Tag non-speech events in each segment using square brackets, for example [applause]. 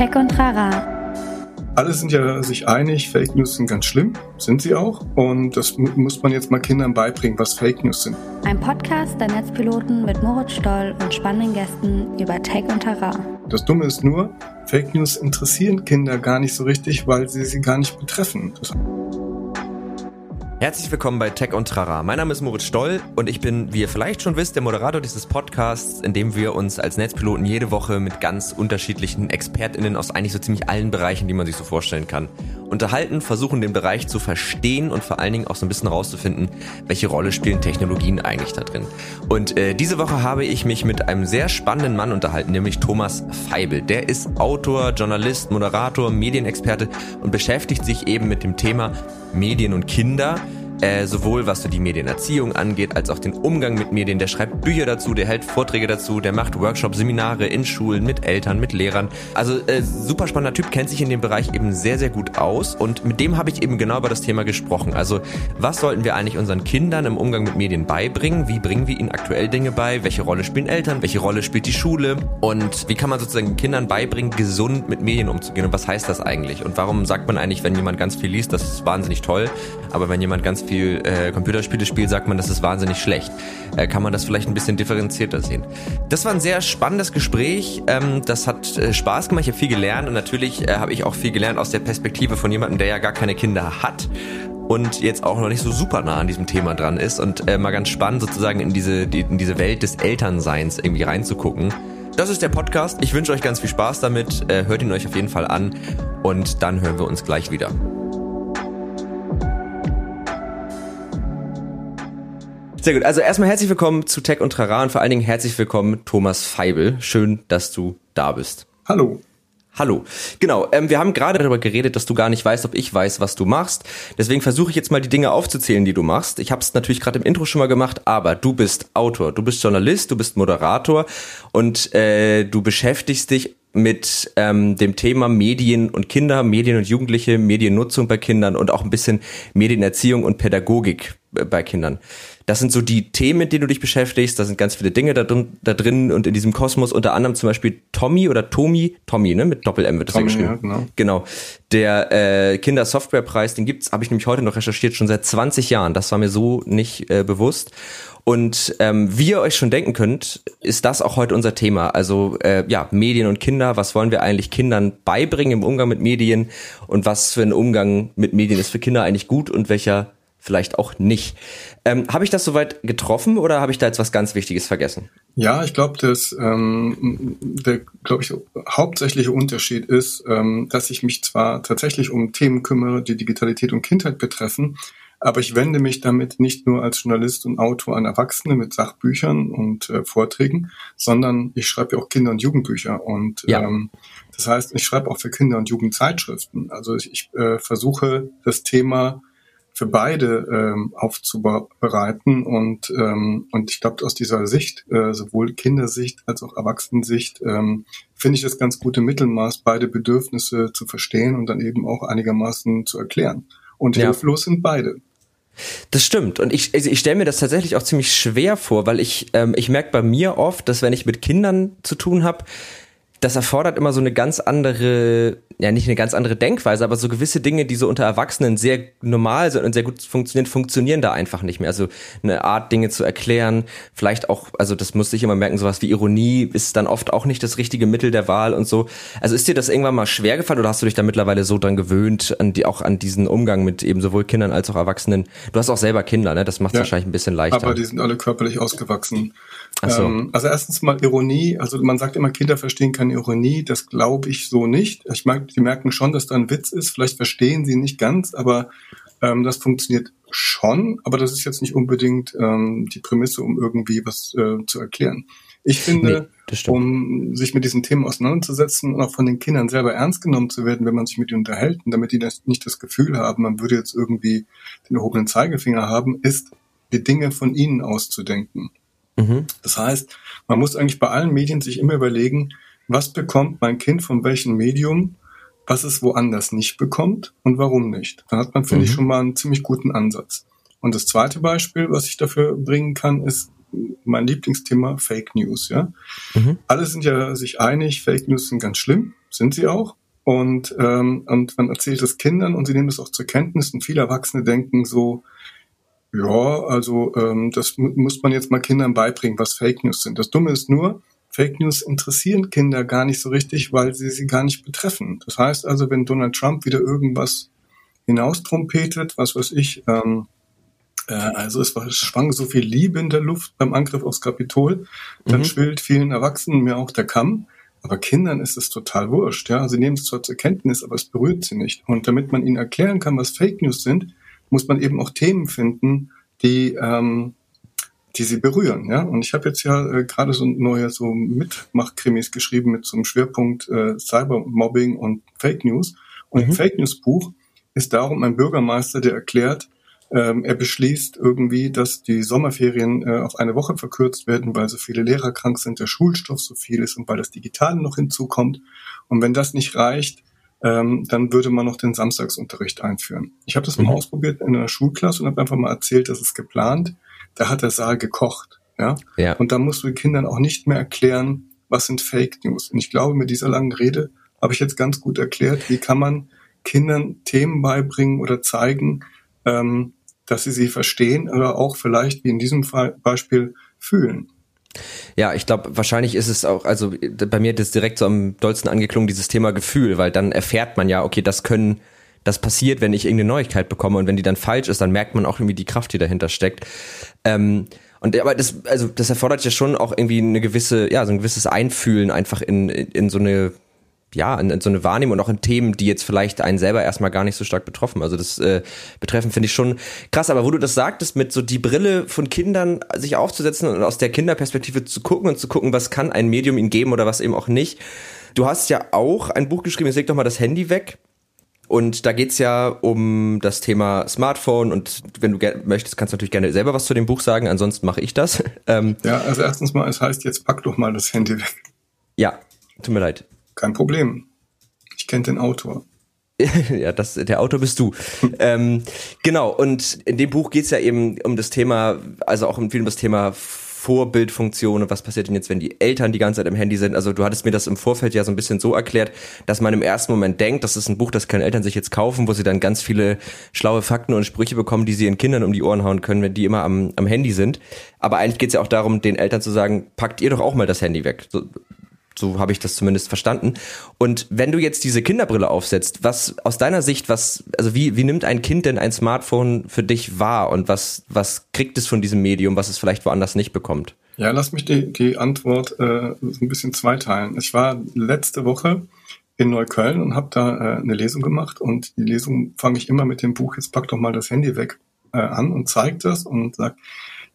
Tech und Rara. Alle sind ja sich einig, Fake News sind ganz schlimm, sind sie auch. Und das muss man jetzt mal Kindern beibringen, was Fake News sind. Ein Podcast der Netzpiloten mit Moritz Stoll und spannenden Gästen über Tech und Terrain. Das Dumme ist nur, Fake News interessieren Kinder gar nicht so richtig, weil sie sie gar nicht betreffen. Herzlich willkommen bei Tech und Trara. Mein Name ist Moritz Stoll und ich bin, wie ihr vielleicht schon wisst, der Moderator dieses Podcasts, in dem wir uns als Netzpiloten jede Woche mit ganz unterschiedlichen ExpertInnen aus eigentlich so ziemlich allen Bereichen, die man sich so vorstellen kann, unterhalten, versuchen den Bereich zu verstehen und vor allen Dingen auch so ein bisschen rauszufinden, welche Rolle spielen Technologien eigentlich da drin. Und äh, diese Woche habe ich mich mit einem sehr spannenden Mann unterhalten, nämlich Thomas Feibel. Der ist Autor, Journalist, Moderator, Medienexperte und beschäftigt sich eben mit dem Thema Medien und Kinder äh, sowohl was so die Medienerziehung angeht, als auch den Umgang mit Medien. Der schreibt Bücher dazu, der hält Vorträge dazu, der macht Workshops, Seminare in Schulen mit Eltern, mit Lehrern. Also äh, super spannender Typ, kennt sich in dem Bereich eben sehr, sehr gut aus und mit dem habe ich eben genau über das Thema gesprochen. Also was sollten wir eigentlich unseren Kindern im Umgang mit Medien beibringen? Wie bringen wir ihnen aktuell Dinge bei? Welche Rolle spielen Eltern? Welche Rolle spielt die Schule? Und wie kann man sozusagen Kindern beibringen, gesund mit Medien umzugehen? Und was heißt das eigentlich? Und warum sagt man eigentlich, wenn jemand ganz viel liest, das ist wahnsinnig toll, aber wenn jemand ganz viel äh, Computerspiele spielt, sagt man, das ist wahnsinnig schlecht. Äh, kann man das vielleicht ein bisschen differenzierter sehen. Das war ein sehr spannendes Gespräch. Ähm, das hat äh, Spaß gemacht. Ich habe viel gelernt und natürlich äh, habe ich auch viel gelernt aus der Perspektive von jemandem, der ja gar keine Kinder hat und jetzt auch noch nicht so super nah an diesem Thema dran ist und äh, mal ganz spannend sozusagen in diese, die, in diese Welt des Elternseins irgendwie reinzugucken. Das ist der Podcast. Ich wünsche euch ganz viel Spaß damit. Äh, hört ihn euch auf jeden Fall an und dann hören wir uns gleich wieder. Sehr gut. Also erstmal herzlich willkommen zu Tech und Trara und vor allen Dingen herzlich willkommen Thomas Feibel. Schön, dass du da bist. Hallo. Hallo. Genau, ähm, wir haben gerade darüber geredet, dass du gar nicht weißt, ob ich weiß, was du machst. Deswegen versuche ich jetzt mal die Dinge aufzuzählen, die du machst. Ich habe es natürlich gerade im Intro schon mal gemacht, aber du bist Autor, du bist Journalist, du bist Moderator und äh, du beschäftigst dich mit ähm, dem Thema Medien und Kinder, Medien und Jugendliche, Mediennutzung bei Kindern und auch ein bisschen Medienerziehung und Pädagogik äh, bei Kindern. Das sind so die Themen, mit denen du dich beschäftigst. Da sind ganz viele Dinge da drin, da drin und in diesem Kosmos unter anderem zum Beispiel Tommy oder Tommy, Tommy, ne, mit Doppel M wird das Tommy, ja geschrieben. Ja, genau. genau. Der äh, Kindersoftwarepreis, den gibt's, habe ich nämlich heute noch recherchiert, schon seit 20 Jahren. Das war mir so nicht äh, bewusst. Und ähm, wie ihr euch schon denken könnt, ist das auch heute unser Thema. Also äh, ja, Medien und Kinder. Was wollen wir eigentlich Kindern beibringen im Umgang mit Medien? Und was für ein Umgang mit Medien ist für Kinder eigentlich gut und welcher vielleicht auch nicht. Ähm, habe ich das soweit getroffen oder habe ich da jetzt was ganz Wichtiges vergessen? Ja, ich glaube, dass ähm, der, glaube ich, hauptsächliche Unterschied ist, ähm, dass ich mich zwar tatsächlich um Themen kümmere, die Digitalität und Kindheit betreffen, aber ich wende mich damit nicht nur als Journalist und Autor an Erwachsene mit Sachbüchern und äh, Vorträgen, sondern ich schreibe ja auch Kinder- und Jugendbücher. Und ja. ähm, das heißt, ich schreibe auch für Kinder- und Jugendzeitschriften. Also ich, ich äh, versuche das Thema für beide ähm, aufzubereiten und ähm, und ich glaube aus dieser Sicht äh, sowohl Kindersicht als auch Erwachsenensicht ähm, finde ich das ganz gute Mittelmaß beide Bedürfnisse zu verstehen und dann eben auch einigermaßen zu erklären und ja. hilflos sind beide das stimmt. Und ich, also ich stelle mir das tatsächlich auch ziemlich schwer vor, weil ich, ähm, ich merke bei mir oft, dass wenn ich mit Kindern zu tun habe, das erfordert immer so eine ganz andere, ja nicht eine ganz andere Denkweise, aber so gewisse Dinge, die so unter Erwachsenen sehr normal sind und sehr gut funktionieren, funktionieren da einfach nicht mehr. Also eine Art, Dinge zu erklären, vielleicht auch, also das musste ich immer merken, sowas wie Ironie ist dann oft auch nicht das richtige Mittel der Wahl und so. Also ist dir das irgendwann mal schwer gefallen oder hast du dich da mittlerweile so dran gewöhnt, an die, auch an diesen Umgang mit eben sowohl Kindern als auch Erwachsenen? Du hast auch selber Kinder, ne? Das macht es ja, wahrscheinlich ein bisschen leichter. Aber die sind alle körperlich ausgewachsen. So. Ähm, also erstens mal Ironie, also man sagt immer, Kinder verstehen keine Ironie, das glaube ich so nicht. Ich mag, die merken schon, dass da ein Witz ist, vielleicht verstehen sie nicht ganz, aber ähm, das funktioniert schon, aber das ist jetzt nicht unbedingt ähm, die Prämisse, um irgendwie was äh, zu erklären. Ich finde, nee, um sich mit diesen Themen auseinanderzusetzen und auch von den Kindern selber ernst genommen zu werden, wenn man sich mit ihnen unterhält, und damit die das nicht das Gefühl haben, man würde jetzt irgendwie den erhobenen Zeigefinger haben, ist, die Dinge von ihnen auszudenken. Mhm. Das heißt, man muss eigentlich bei allen Medien sich immer überlegen, was bekommt mein Kind von welchem Medium, was es woanders nicht bekommt und warum nicht. Dann hat man, finde mhm. ich, schon mal einen ziemlich guten Ansatz. Und das zweite Beispiel, was ich dafür bringen kann, ist mein Lieblingsthema Fake News. Ja, mhm. alle sind ja sich einig, Fake News sind ganz schlimm, sind sie auch. Und, ähm, und man erzählt es Kindern und sie nehmen es auch zur Kenntnis. Und viele Erwachsene denken so, ja, also ähm, das muss man jetzt mal Kindern beibringen, was Fake News sind. Das Dumme ist nur, Fake News interessieren Kinder gar nicht so richtig, weil sie sie gar nicht betreffen. Das heißt also, wenn Donald Trump wieder irgendwas hinaustrompetet, was weiß ich, ähm, äh, also es war, schwang so viel Liebe in der Luft beim Angriff aufs Kapitol, dann mhm. schwillt vielen Erwachsenen mir auch der Kamm. Aber Kindern ist es total wurscht, ja. Sie nehmen es zwar zur Kenntnis, aber es berührt sie nicht. Und damit man ihnen erklären kann, was Fake News sind, muss man eben auch Themen finden, die, ähm, die sie berühren. Ja? Und ich habe jetzt ja äh, gerade so neue so Mitmachkrimis geschrieben mit so einem Schwerpunkt äh, Cybermobbing und Fake News. Und mhm. im Fake News Buch ist darum ein Bürgermeister, der erklärt, ähm, er beschließt irgendwie, dass die Sommerferien äh, auf eine Woche verkürzt werden, weil so viele Lehrer krank sind, der Schulstoff so viel ist und weil das Digitale noch hinzukommt. Und wenn das nicht reicht, ähm, dann würde man noch den Samstagsunterricht einführen. Ich habe das mhm. mal ausprobiert in einer Schulklasse und habe einfach mal erzählt, dass es geplant. Da hat der Saal gekocht. Ja? ja. Und da musst du den Kindern auch nicht mehr erklären, was sind Fake News. Und ich glaube, mit dieser langen Rede habe ich jetzt ganz gut erklärt, wie kann man Kindern Themen beibringen oder zeigen, ähm, dass sie sie verstehen oder auch vielleicht, wie in diesem Fall, Beispiel, fühlen. Ja, ich glaube, wahrscheinlich ist es auch, also bei mir das direkt so am dollsten angeklungen, dieses Thema Gefühl, weil dann erfährt man ja, okay, das können, das passiert, wenn ich irgendeine Neuigkeit bekomme und wenn die dann falsch ist, dann merkt man auch irgendwie die Kraft, die dahinter steckt. Ähm, und aber das, also das erfordert ja schon auch irgendwie eine gewisse, ja, so ein gewisses Einfühlen einfach in, in so eine ja, in, so eine Wahrnehmung und auch in Themen, die jetzt vielleicht einen selber erstmal gar nicht so stark betroffen. Also das äh, betreffen finde ich schon krass. Aber wo du das sagtest, mit so die Brille von Kindern sich aufzusetzen und aus der Kinderperspektive zu gucken und zu gucken, was kann ein Medium ihnen geben oder was eben auch nicht. Du hast ja auch ein Buch geschrieben, jetzt leg doch mal das Handy weg. Und da geht's ja um das Thema Smartphone und wenn du möchtest, kannst du natürlich gerne selber was zu dem Buch sagen, ansonsten mache ich das. [laughs] Ähm, ja, also erstens mal, es heißt jetzt pack doch mal das Handy weg. Ja, tut mir leid. Kein Problem. Ich kenne den Autor. [laughs] ja, das, der Autor bist du. [laughs] ähm, genau, und in dem Buch geht es ja eben um das Thema, also auch um viel um das Thema Vorbildfunktion und was passiert denn jetzt, wenn die Eltern die ganze Zeit im Handy sind. Also du hattest mir das im Vorfeld ja so ein bisschen so erklärt, dass man im ersten Moment denkt, das ist ein Buch, das können Eltern sich jetzt kaufen, wo sie dann ganz viele schlaue Fakten und Sprüche bekommen, die sie ihren Kindern um die Ohren hauen können, wenn die immer am, am Handy sind. Aber eigentlich geht es ja auch darum, den Eltern zu sagen, packt ihr doch auch mal das Handy weg. So, so habe ich das zumindest verstanden. Und wenn du jetzt diese Kinderbrille aufsetzt, was aus deiner Sicht, was, also wie, wie nimmt ein Kind denn ein Smartphone für dich wahr und was, was kriegt es von diesem Medium, was es vielleicht woanders nicht bekommt? Ja, lass mich die, die Antwort äh, so ein bisschen zweiteilen. Ich war letzte Woche in Neukölln und habe da äh, eine Lesung gemacht und die Lesung fange ich immer mit dem Buch Jetzt pack doch mal das Handy weg äh, an und zeigt das und sagt,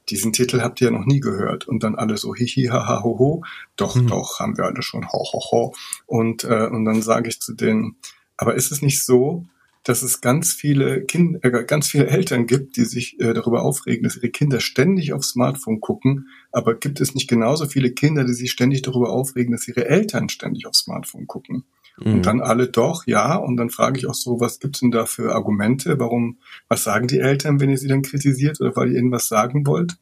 diesen Titel habt ihr ja noch nie gehört. Und dann alle so hihi, haha, ho, ho. Doch, mhm. doch, haben wir alle schon, ho, ho, ho. Und, äh, und dann sage ich zu denen, aber ist es nicht so, dass es ganz viele Kinder, äh, ganz viele Eltern gibt, die sich äh, darüber aufregen, dass ihre Kinder ständig aufs Smartphone gucken, aber gibt es nicht genauso viele Kinder, die sich ständig darüber aufregen, dass ihre Eltern ständig aufs Smartphone gucken? Mhm. Und dann alle doch, ja. Und dann frage ich auch so, was gibt's denn da für Argumente? Warum, was sagen die Eltern, wenn ihr sie dann kritisiert oder weil ihr ihnen was sagen wollt?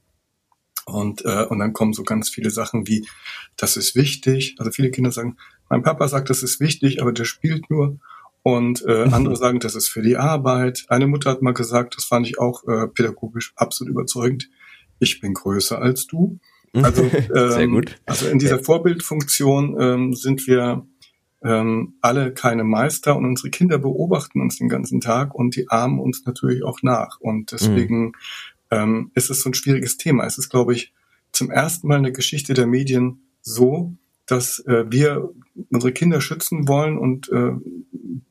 Und, äh, und dann kommen so ganz viele Sachen wie, das ist wichtig. Also viele Kinder sagen, mein Papa sagt, das ist wichtig, aber der spielt nur. Und äh, mhm. [laughs] andere sagen, das ist für die Arbeit. Eine Mutter hat mal gesagt, das fand ich auch äh, pädagogisch absolut überzeugend. Ich bin größer als du. Also, [laughs] ähm, also in dieser Vorbildfunktion ähm, sind wir ähm, alle keine Meister und unsere Kinder beobachten uns den ganzen Tag und die ahmen uns natürlich auch nach. Und deswegen mhm. ähm, ist es so ein schwieriges Thema. Es ist, glaube ich, zum ersten Mal in der Geschichte der Medien so, dass äh, wir unsere Kinder schützen wollen und äh,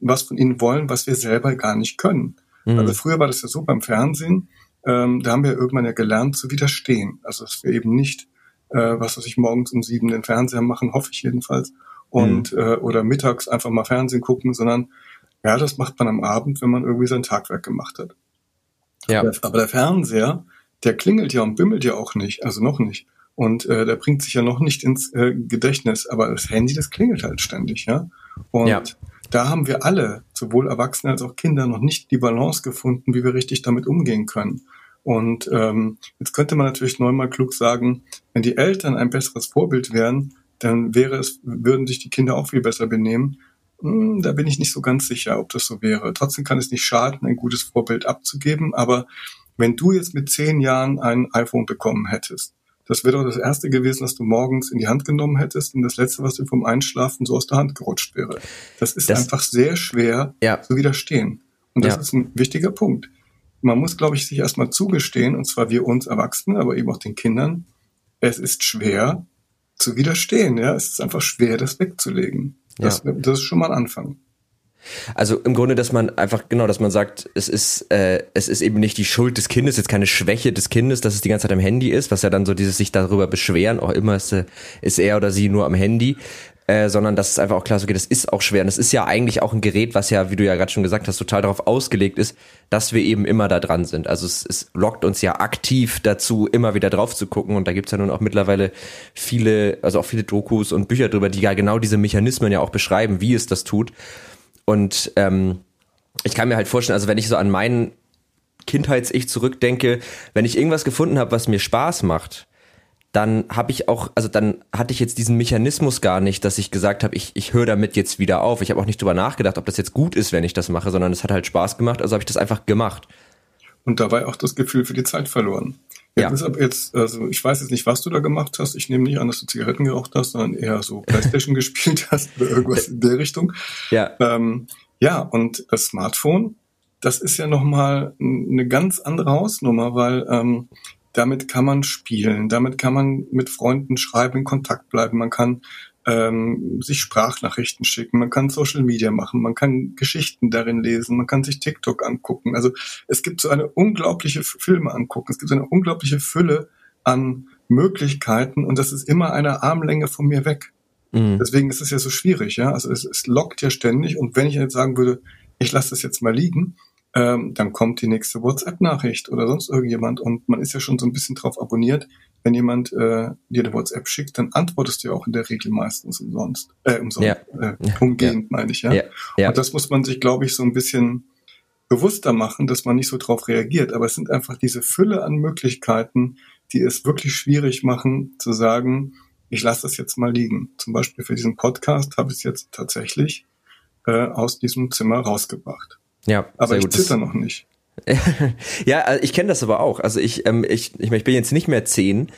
was von ihnen wollen, was wir selber gar nicht können. Mhm. Also früher war das ja so beim Fernsehen, ähm, da haben wir irgendwann ja gelernt zu widerstehen. Also dass wir eben nicht, äh, was weiß ich, morgens um sieben den Fernseher machen, hoffe ich jedenfalls, und mhm. äh, oder mittags einfach mal Fernsehen gucken, sondern ja, das macht man am Abend, wenn man irgendwie sein Tagwerk gemacht hat. Ja. Aber, aber der Fernseher, der klingelt ja und bimmelt ja auch nicht, also noch nicht. Und äh, der bringt sich ja noch nicht ins äh, Gedächtnis, aber das Handy, das klingelt halt ständig, ja. Und ja. da haben wir alle, sowohl Erwachsene als auch Kinder, noch nicht die Balance gefunden, wie wir richtig damit umgehen können. Und ähm, jetzt könnte man natürlich neunmal klug sagen, wenn die Eltern ein besseres Vorbild wären, dann wäre es, würden sich die Kinder auch viel besser benehmen. hm, da bin ich nicht so ganz sicher, ob das so wäre. Trotzdem kann es nicht schaden, ein gutes Vorbild abzugeben. Aber wenn du jetzt mit zehn Jahren ein iPhone bekommen hättest, das wäre doch das erste gewesen, was du morgens in die Hand genommen hättest und das letzte, was dir vom Einschlafen so aus der Hand gerutscht wäre. Das ist das, einfach sehr schwer ja. zu widerstehen. Und das ja. ist ein wichtiger Punkt. Man muss, glaube ich, sich erstmal zugestehen, und zwar wir uns Erwachsenen, aber eben auch den Kindern, es ist schwer zu widerstehen. Ja, es ist einfach schwer, das wegzulegen. Das, ja. das ist schon mal ein Anfang. Also im Grunde, dass man einfach, genau, dass man sagt, es ist, äh, es ist eben nicht die Schuld des Kindes, jetzt keine Schwäche des Kindes, dass es die ganze Zeit am Handy ist, was ja dann so dieses sich darüber beschweren, auch immer ist, äh, ist er oder sie nur am Handy, äh, sondern dass es einfach auch klar ist, okay, das ist auch schwer. Und es ist ja eigentlich auch ein Gerät, was ja, wie du ja gerade schon gesagt hast, total darauf ausgelegt ist, dass wir eben immer da dran sind. Also es, es lockt uns ja aktiv dazu, immer wieder drauf zu gucken. Und da gibt's ja nun auch mittlerweile viele, also auch viele Dokus und Bücher drüber, die ja genau diese Mechanismen ja auch beschreiben, wie es das tut. Und ähm, ich kann mir halt vorstellen, also wenn ich so an meinen Kindheits-Ich zurückdenke, wenn ich irgendwas gefunden habe, was mir Spaß macht, dann habe ich auch, also dann hatte ich jetzt diesen Mechanismus gar nicht, dass ich gesagt habe, ich, ich höre damit jetzt wieder auf. Ich habe auch nicht drüber nachgedacht, ob das jetzt gut ist, wenn ich das mache, sondern es hat halt Spaß gemacht, also habe ich das einfach gemacht. Und dabei auch das Gefühl für die Zeit verloren. Ja. Jetzt, jetzt, also ich weiß jetzt nicht, was du da gemacht hast. Ich nehme nicht an, dass du Zigaretten geraucht hast, sondern eher so [laughs] Playstation gespielt hast oder irgendwas in der Richtung. Ja. Ähm, ja, und das Smartphone, das ist ja nochmal eine ganz andere Hausnummer, weil ähm, damit kann man spielen, damit kann man mit Freunden schreiben, in Kontakt bleiben, man kann ähm, sich Sprachnachrichten schicken, man kann Social Media machen, man kann Geschichten darin lesen, man kann sich TikTok angucken. Also es gibt so eine unglaubliche Filme angucken, es gibt so eine unglaubliche Fülle an Möglichkeiten und das ist immer eine Armlänge von mir weg. Mhm. Deswegen ist es ja so schwierig, ja. Also es, es lockt ja ständig und wenn ich jetzt sagen würde, ich lasse das jetzt mal liegen, ähm, dann kommt die nächste WhatsApp-Nachricht oder sonst irgendjemand und man ist ja schon so ein bisschen drauf abonniert, wenn jemand äh, dir eine WhatsApp schickt, dann antwortest du ja auch in der Regel meistens umsonst. Äh, umsonst. Ja. Äh, umgehend, ja. meine ich, ja? Ja. ja. Und das muss man sich, glaube ich, so ein bisschen bewusster machen, dass man nicht so drauf reagiert. Aber es sind einfach diese Fülle an Möglichkeiten, die es wirklich schwierig machen, zu sagen, ich lasse das jetzt mal liegen. Zum Beispiel für diesen Podcast habe ich es jetzt tatsächlich äh, aus diesem Zimmer rausgebracht. Ja, aber ich zitter noch nicht. [laughs] ja, äh, ich kenne das aber auch. Also ich, ähm, ich, ich, ich bin jetzt nicht mehr zehn,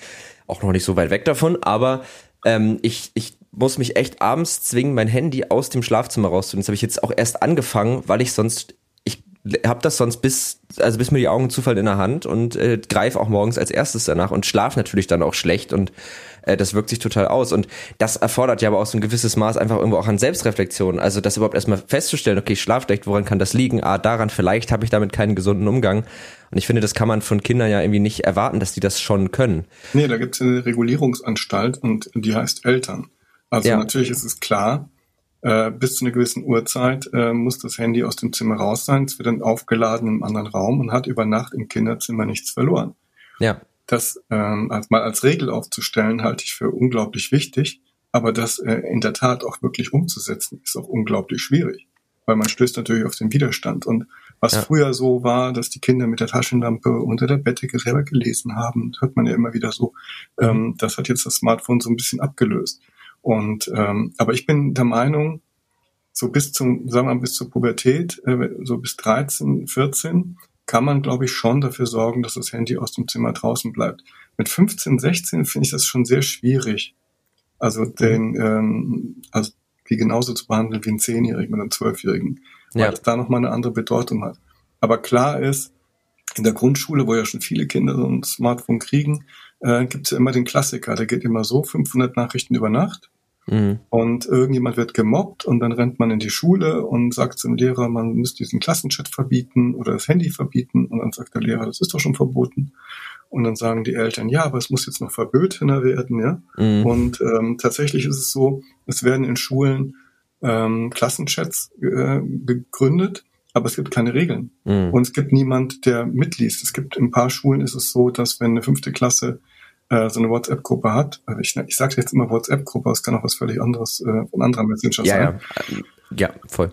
auch noch nicht so weit weg davon, aber ähm, ich, ich muss mich echt abends zwingen, mein Handy aus dem Schlafzimmer rauszunehmen. Das habe ich jetzt auch erst angefangen, weil ich sonst, habe das sonst bis, also bis mir die Augen zufallen in der Hand und äh, greife auch morgens als erstes danach und schlaf natürlich dann auch schlecht und äh, das wirkt sich total aus. Und das erfordert ja aber auch so ein gewisses Maß einfach irgendwo auch an Selbstreflexion. Also das überhaupt erstmal festzustellen, okay, ich schlaf schlecht, woran kann das liegen? Ah, daran, vielleicht habe ich damit keinen gesunden Umgang. Und ich finde, das kann man von Kindern ja irgendwie nicht erwarten, dass die das schon können. Nee, da gibt es eine Regulierungsanstalt und die heißt Eltern. Also ja. natürlich ist es klar, äh, bis zu einer gewissen Uhrzeit äh, muss das Handy aus dem Zimmer raus sein. Es wird dann aufgeladen im anderen Raum und hat über Nacht im Kinderzimmer nichts verloren. Ja das ähm, als, mal als Regel aufzustellen, halte ich für unglaublich wichtig. Aber das äh, in der Tat auch wirklich umzusetzen, ist auch unglaublich schwierig. Weil man stößt natürlich auf den Widerstand. Und was ja. früher so war, dass die Kinder mit der Taschenlampe unter der Bettdecke selber gelesen haben, hört man ja immer wieder so. Mhm. Ähm, das hat jetzt das Smartphone so ein bisschen abgelöst. Und ähm, aber ich bin der Meinung, so bis zum, sagen wir mal, bis zur Pubertät, äh, so bis 13, 14, kann man, glaube ich, schon dafür sorgen, dass das Handy aus dem Zimmer draußen bleibt. Mit 15, 16 finde ich das schon sehr schwierig. Also den, ähm, also die genauso zu behandeln wie einen Zehnjährigen oder einen Zwölfjährigen, weil ja. das da nochmal eine andere Bedeutung hat. Aber klar ist, in der Grundschule, wo ja schon viele Kinder so ein Smartphone kriegen, äh, gibt es ja immer den Klassiker. Der geht immer so, 500 Nachrichten über Nacht. Mhm. Und irgendjemand wird gemobbt und dann rennt man in die Schule und sagt zum Lehrer, man müsste diesen Klassenchat verbieten oder das Handy verbieten. Und dann sagt der Lehrer, das ist doch schon verboten. Und dann sagen die Eltern, ja, aber es muss jetzt noch verbotener werden, ja. Mhm. Und ähm, tatsächlich ist es so, es werden in Schulen ähm, Klassenchats äh, gegründet, aber es gibt keine Regeln. Mhm. Und es gibt niemand, der mitliest. Es gibt in ein paar Schulen ist es so, dass wenn eine fünfte Klasse äh, so eine WhatsApp-Gruppe hat, also ich, ich sage jetzt immer WhatsApp-Gruppe, es kann auch was völlig anderes, äh, ein anderer Messenger ja, sein. Ja, ja, voll.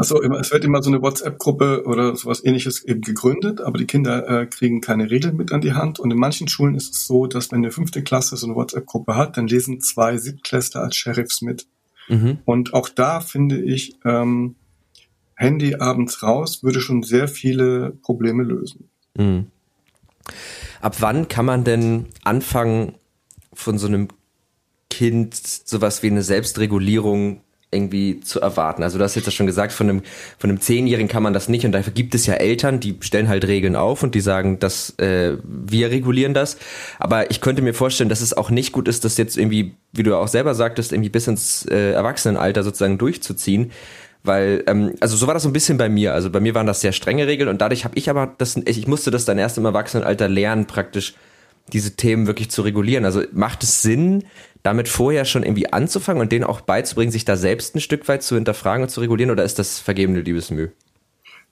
Also es wird immer so eine WhatsApp-Gruppe oder sowas ähnliches eben gegründet, aber die Kinder äh, kriegen keine Regeln mit an die Hand. Und in manchen Schulen ist es so, dass wenn eine fünfte Klasse so eine WhatsApp-Gruppe hat, dann lesen zwei Siebtklässler als Sheriffs mit. Mhm. Und auch da finde ich, ähm, Handy abends raus würde schon sehr viele Probleme lösen. Mhm. Ab wann kann man denn anfangen, von so einem Kind sowas wie eine Selbstregulierung irgendwie zu erwarten. Also du hast jetzt ja schon gesagt, von einem, von einem Zehnjährigen kann man das nicht und dafür gibt es ja Eltern, die stellen halt Regeln auf und die sagen, dass äh, wir regulieren das. Aber ich könnte mir vorstellen, dass es auch nicht gut ist, das jetzt irgendwie, wie du auch selber sagtest, irgendwie bis ins äh, Erwachsenenalter sozusagen durchzuziehen. Weil, ähm, also so war das so ein bisschen bei mir. Also bei mir waren das sehr strenge Regeln und dadurch habe ich aber das, ich musste das dann erst im Erwachsenenalter lernen, praktisch diese Themen wirklich zu regulieren. Also macht es Sinn, damit vorher schon irgendwie anzufangen und denen auch beizubringen, sich da selbst ein Stück weit zu hinterfragen und zu regulieren oder ist das vergebene Liebesmüh?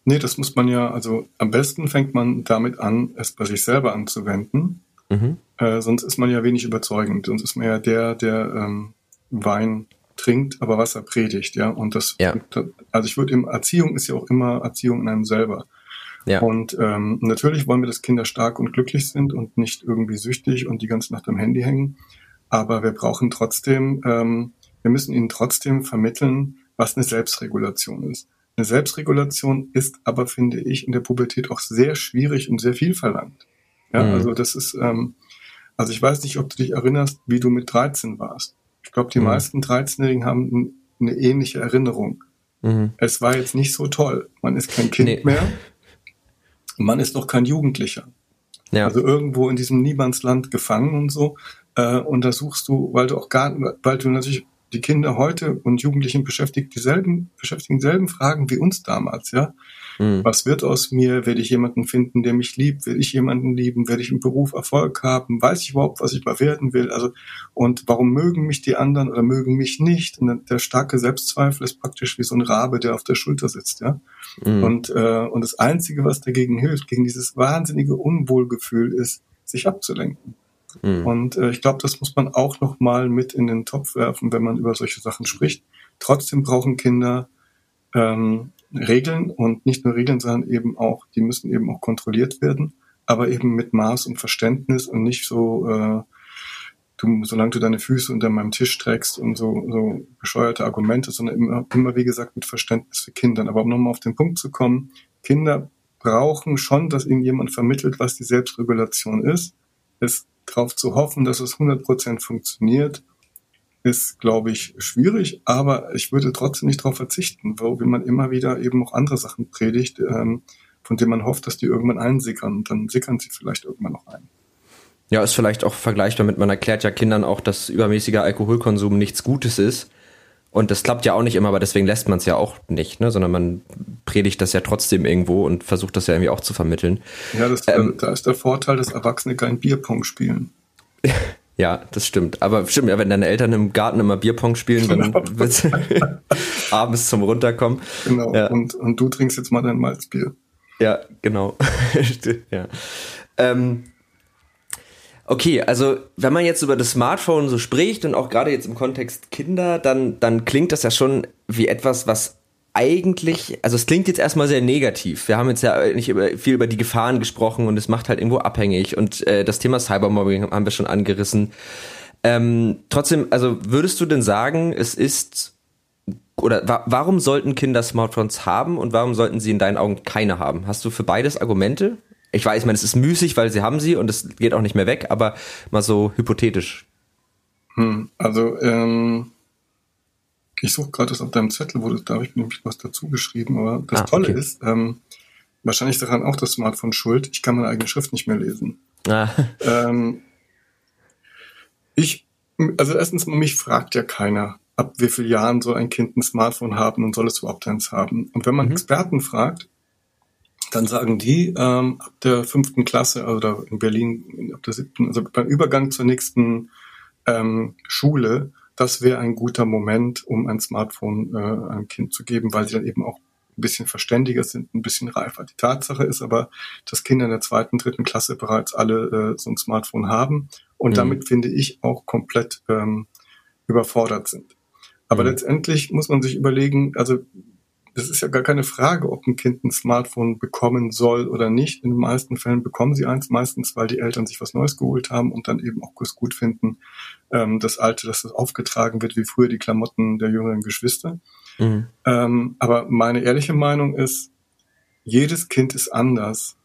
Nee, das muss man ja, also am besten fängt man damit an, es bei sich selber anzuwenden. Mhm. Äh, sonst ist man ja wenig überzeugend. Sonst ist man ja der, der ähm, Wein trinkt, aber Wasser predigt, ja. Und das, ja. also ich würde Erziehung ist ja auch immer Erziehung in einem selber. Ja. Und ähm, natürlich wollen wir, dass Kinder stark und glücklich sind und nicht irgendwie süchtig und die ganze Nacht am Handy hängen. Aber wir brauchen trotzdem, ähm, wir müssen ihnen trotzdem vermitteln, was eine Selbstregulation ist. Eine Selbstregulation ist aber, finde ich, in der Pubertät auch sehr schwierig und sehr viel verlangt. Ja, mhm. also das ist, ähm, also ich weiß nicht, ob du dich erinnerst, wie du mit 13 warst. Ich glaube, die mhm. meisten 13-Jährigen haben eine ähnliche Erinnerung. Mhm. Es war jetzt nicht so toll. Man ist kein Kind nee. mehr. [laughs] Man ist noch kein Jugendlicher. Ja. Also irgendwo in diesem Niemandsland gefangen und so äh, untersuchst du, weil du auch gar, weil du natürlich die Kinder heute und Jugendlichen beschäftigt dieselben, beschäftigen dieselben Fragen wie uns damals, ja. Mhm. Was wird aus mir? Werde ich jemanden finden, der mich liebt? Werde ich jemanden lieben? Werde ich im Beruf Erfolg haben? Weiß ich überhaupt, was ich mal werden will? Also, und warum mögen mich die anderen oder mögen mich nicht? Und der starke Selbstzweifel ist praktisch wie so ein Rabe, der auf der Schulter sitzt, ja. Mhm. Und, äh, und das Einzige, was dagegen hilft, gegen dieses wahnsinnige Unwohlgefühl ist, sich abzulenken. Mhm. Und äh, ich glaube, das muss man auch noch mal mit in den Topf werfen, wenn man über solche Sachen spricht. Trotzdem brauchen Kinder ähm, Regeln und nicht nur Regeln, sondern eben auch, die müssen eben auch kontrolliert werden, aber eben mit Maß und Verständnis und nicht so, äh, du, solange du deine Füße unter meinem Tisch trägst und so, so bescheuerte Argumente, sondern immer, immer wie gesagt mit Verständnis für Kinder. Aber um nochmal auf den Punkt zu kommen, Kinder brauchen schon, dass ihnen jemand vermittelt, was die Selbstregulation ist. Es darauf zu hoffen, dass es 100% funktioniert, ist, glaube ich, schwierig, aber ich würde trotzdem nicht darauf verzichten, wo man immer wieder eben noch andere Sachen predigt, ähm, von denen man hofft, dass die irgendwann einsickern und dann sickern sie vielleicht irgendwann noch ein. Ja, ist vielleicht auch vergleichbar mit, man erklärt ja Kindern auch, dass übermäßiger Alkoholkonsum nichts Gutes ist. Und das klappt ja auch nicht immer, aber deswegen lässt man es ja auch nicht, ne? sondern man predigt das ja trotzdem irgendwo und versucht das ja irgendwie auch zu vermitteln. Ja, das, ähm, da ist der Vorteil, dass Erwachsene kein Bierpong spielen. [laughs] ja, das stimmt. Aber stimmt, ja, wenn deine Eltern im Garten immer Bierpong spielen, dann genau. wird's [laughs] abends zum Runterkommen. Genau, ja. und, und du trinkst jetzt mal dein Malzbier. Ja, genau. [laughs] ja. Ähm, Okay, also wenn man jetzt über das Smartphone so spricht und auch gerade jetzt im Kontext Kinder, dann, dann klingt das ja schon wie etwas, was eigentlich, also es klingt jetzt erstmal sehr negativ. Wir haben jetzt ja nicht über, viel über die Gefahren gesprochen und es macht halt irgendwo abhängig und äh, das Thema Cybermobbing haben wir schon angerissen. Ähm, trotzdem, also würdest du denn sagen, es ist oder wa warum sollten Kinder Smartphones haben und warum sollten sie in deinen Augen keine haben? Hast du für beides Argumente? Ich weiß, ich meine, es ist müßig, weil sie haben sie und es geht auch nicht mehr weg, aber mal so hypothetisch. Hm, also, ähm, ich suche gerade das auf deinem Zettel, wo du, da habe ich nämlich was dazu geschrieben, aber das ah, Tolle okay. ist, ähm, wahrscheinlich daran auch das Smartphone schuld, ich kann meine eigene Schrift nicht mehr lesen. Ah. Ähm, ich, also erstens, mich fragt ja keiner, ab wie vielen Jahren soll ein Kind ein Smartphone haben und soll es überhaupt eins haben. Und wenn man mhm. Experten fragt, dann sagen die ähm, ab der fünften Klasse, also da in Berlin ab der siebten, also beim Übergang zur nächsten ähm, Schule, das wäre ein guter Moment, um ein Smartphone äh, einem Kind zu geben, weil sie dann eben auch ein bisschen verständiger sind, ein bisschen reifer. Die Tatsache ist aber, dass Kinder in der zweiten, dritten Klasse bereits alle äh, so ein Smartphone haben und mhm. damit finde ich auch komplett ähm, überfordert sind. Aber mhm. letztendlich muss man sich überlegen, also es ist ja gar keine Frage, ob ein Kind ein Smartphone bekommen soll oder nicht. In den meisten Fällen bekommen sie eins, meistens, weil die Eltern sich was Neues geholt haben und dann eben auch gut finden, ähm, das Alte, dass das aufgetragen wird, wie früher die Klamotten der jüngeren Geschwister. Mhm. Ähm, aber meine ehrliche Meinung ist, jedes Kind ist anders.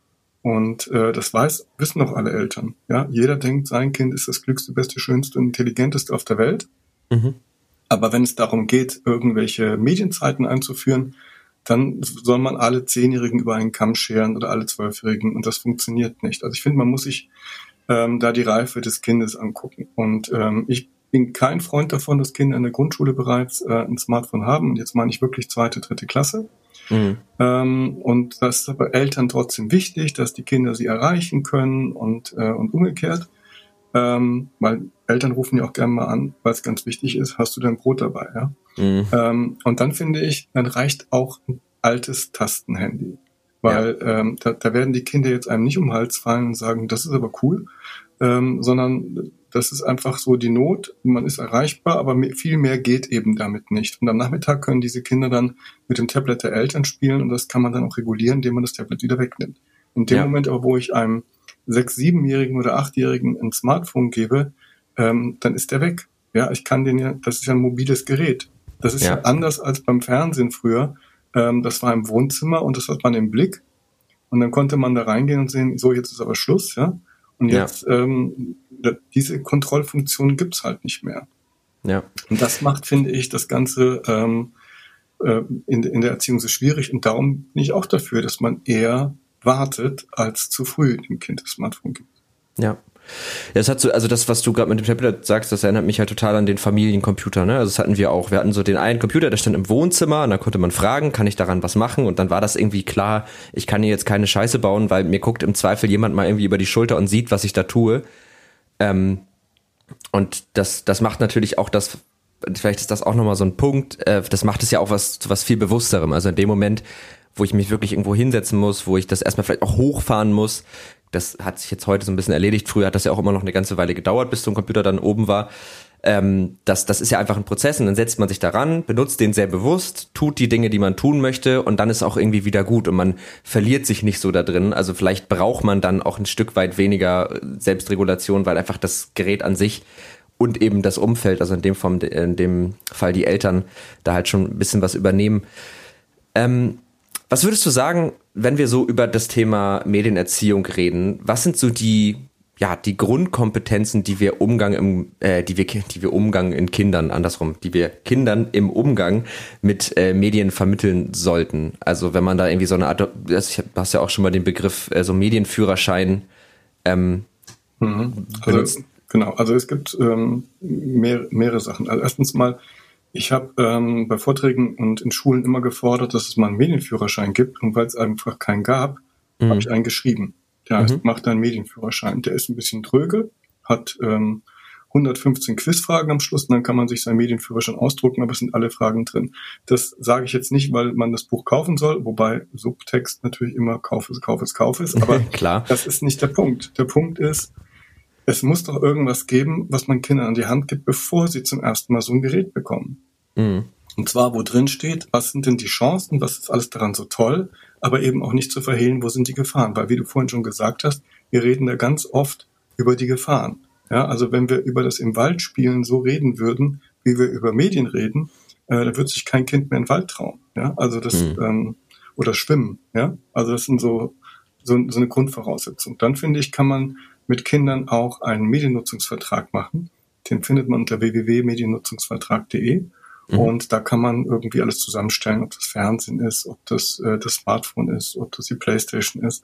Und äh, das weiß, wissen auch alle Eltern. Ja, jeder denkt, sein Kind ist das glückste, beste, schönste und intelligenteste auf der Welt. Mhm. Aber wenn es darum geht, irgendwelche Medienzeiten einzuführen, dann soll man alle Zehnjährigen über einen Kamm scheren oder alle Zwölfjährigen und das funktioniert nicht. Also ich finde, man muss sich ähm, da die Reife des Kindes angucken. Und ähm, ich bin kein Freund davon, dass Kinder in der Grundschule bereits äh, ein Smartphone haben. Und jetzt meine ich wirklich zweite, dritte Klasse. Mhm. Ähm, und das ist aber Eltern trotzdem wichtig, dass die Kinder sie erreichen können und, äh, und umgekehrt. Ähm, weil Eltern rufen ja auch gerne mal an, weil es ganz wichtig ist, hast du dein Brot dabei, ja? Mhm. Ähm, und dann finde ich, dann reicht auch ein altes Tastenhandy. Weil ja. ähm, da, da werden die Kinder jetzt einem nicht um den Hals fallen und sagen, das ist aber cool, ähm, sondern das ist einfach so die Not. Man ist erreichbar, aber viel mehr geht eben damit nicht. Und am Nachmittag können diese Kinder dann mit dem Tablet der Eltern spielen und das kann man dann auch regulieren, indem man das Tablet wieder wegnimmt. In dem ja. Moment aber, wo ich einem sechs-, siebenjährigen oder achtjährigen ein Smartphone gebe, ähm, dann ist der weg. Ja, ich kann den ja, das ist ja ein mobiles Gerät. Das ist ja, ja anders als beim Fernsehen früher. Ähm, das war im Wohnzimmer und das hat man im Blick. Und dann konnte man da reingehen und sehen, so, jetzt ist aber Schluss, ja. Und jetzt, ja. ähm, diese Kontrollfunktion gibt's halt nicht mehr. Ja. Und das macht, finde ich, das Ganze ähm, äh, in, in der Erziehung so schwierig. Und darum bin ich auch dafür, dass man eher wartet, als zu früh dem Kind das Smartphone gibt. Ja, das hat so, also das, was du gerade mit dem Tablet sagst, das erinnert mich halt total an den Familiencomputer, ne? Also das hatten wir auch. Wir hatten so den einen Computer, der stand im Wohnzimmer und da konnte man fragen, kann ich daran was machen? Und dann war das irgendwie klar, ich kann hier jetzt keine Scheiße bauen, weil mir guckt im Zweifel jemand mal irgendwie über die Schulter und sieht, was ich da tue. Ähm, und das, das macht natürlich auch das, vielleicht ist das auch nochmal so ein Punkt, äh, das macht es ja auch was, was viel bewussterem. Also in dem Moment, wo ich mich wirklich irgendwo hinsetzen muss, wo ich das erstmal vielleicht auch hochfahren muss, das hat sich jetzt heute so ein bisschen erledigt. Früher hat das ja auch immer noch eine ganze Weile gedauert, bis so ein Computer dann oben war. Ähm, das, das ist ja einfach ein Prozess und dann setzt man sich daran, benutzt den sehr bewusst, tut die Dinge, die man tun möchte und dann ist auch irgendwie wieder gut und man verliert sich nicht so da drin. Also vielleicht braucht man dann auch ein Stück weit weniger Selbstregulation, weil einfach das Gerät an sich und eben das Umfeld, also in dem, Form, in dem Fall die Eltern, da halt schon ein bisschen was übernehmen. Ähm, was würdest du sagen, wenn wir so über das Thema Medienerziehung reden? Was sind so die ja die Grundkompetenzen, die wir Umgang im, äh, die wir die wir Umgang in Kindern andersrum, die wir Kindern im Umgang mit äh, Medien vermitteln sollten? Also wenn man da irgendwie so eine Art, du hast ja auch schon mal den Begriff äh, so Medienführerschein. Ähm, mhm. also, genau, also es gibt ähm, mehr, mehrere Sachen. Also erstens mal ich habe ähm, bei Vorträgen und in Schulen immer gefordert, dass es mal einen Medienführerschein gibt. Und weil es einfach keinen gab, mhm. habe ich einen geschrieben. Der heißt, mhm. mach deinen Medienführerschein. Der ist ein bisschen dröge, hat ähm, 115 Quizfragen am Schluss und dann kann man sich seinen Medienführerschein ausdrucken, aber es sind alle Fragen drin. Das sage ich jetzt nicht, weil man das Buch kaufen soll, wobei Subtext natürlich immer kauf es, kauf es, kauf es. [laughs] Aber Klar. das ist nicht der Punkt. Der Punkt ist, es muss doch irgendwas geben, was man Kindern an die Hand gibt, bevor sie zum ersten Mal so ein Gerät bekommen. Mhm. Und zwar, wo drin steht, was sind denn die Chancen, was ist alles daran so toll, aber eben auch nicht zu verhehlen, wo sind die Gefahren. Weil, wie du vorhin schon gesagt hast, wir reden da ganz oft über die Gefahren. Ja, also wenn wir über das im Wald spielen so reden würden, wie wir über Medien reden, äh, dann wird sich kein Kind mehr in den Wald trauen. Ja, also das, mhm. ähm, oder schwimmen. Ja, also das sind so, so, so eine Grundvoraussetzung. Dann finde ich, kann man mit Kindern auch einen Mediennutzungsvertrag machen. Den findet man unter www.mediennutzungsvertrag.de. Mhm. Und da kann man irgendwie alles zusammenstellen, ob das Fernsehen ist, ob das äh, das Smartphone ist, ob das die Playstation ist.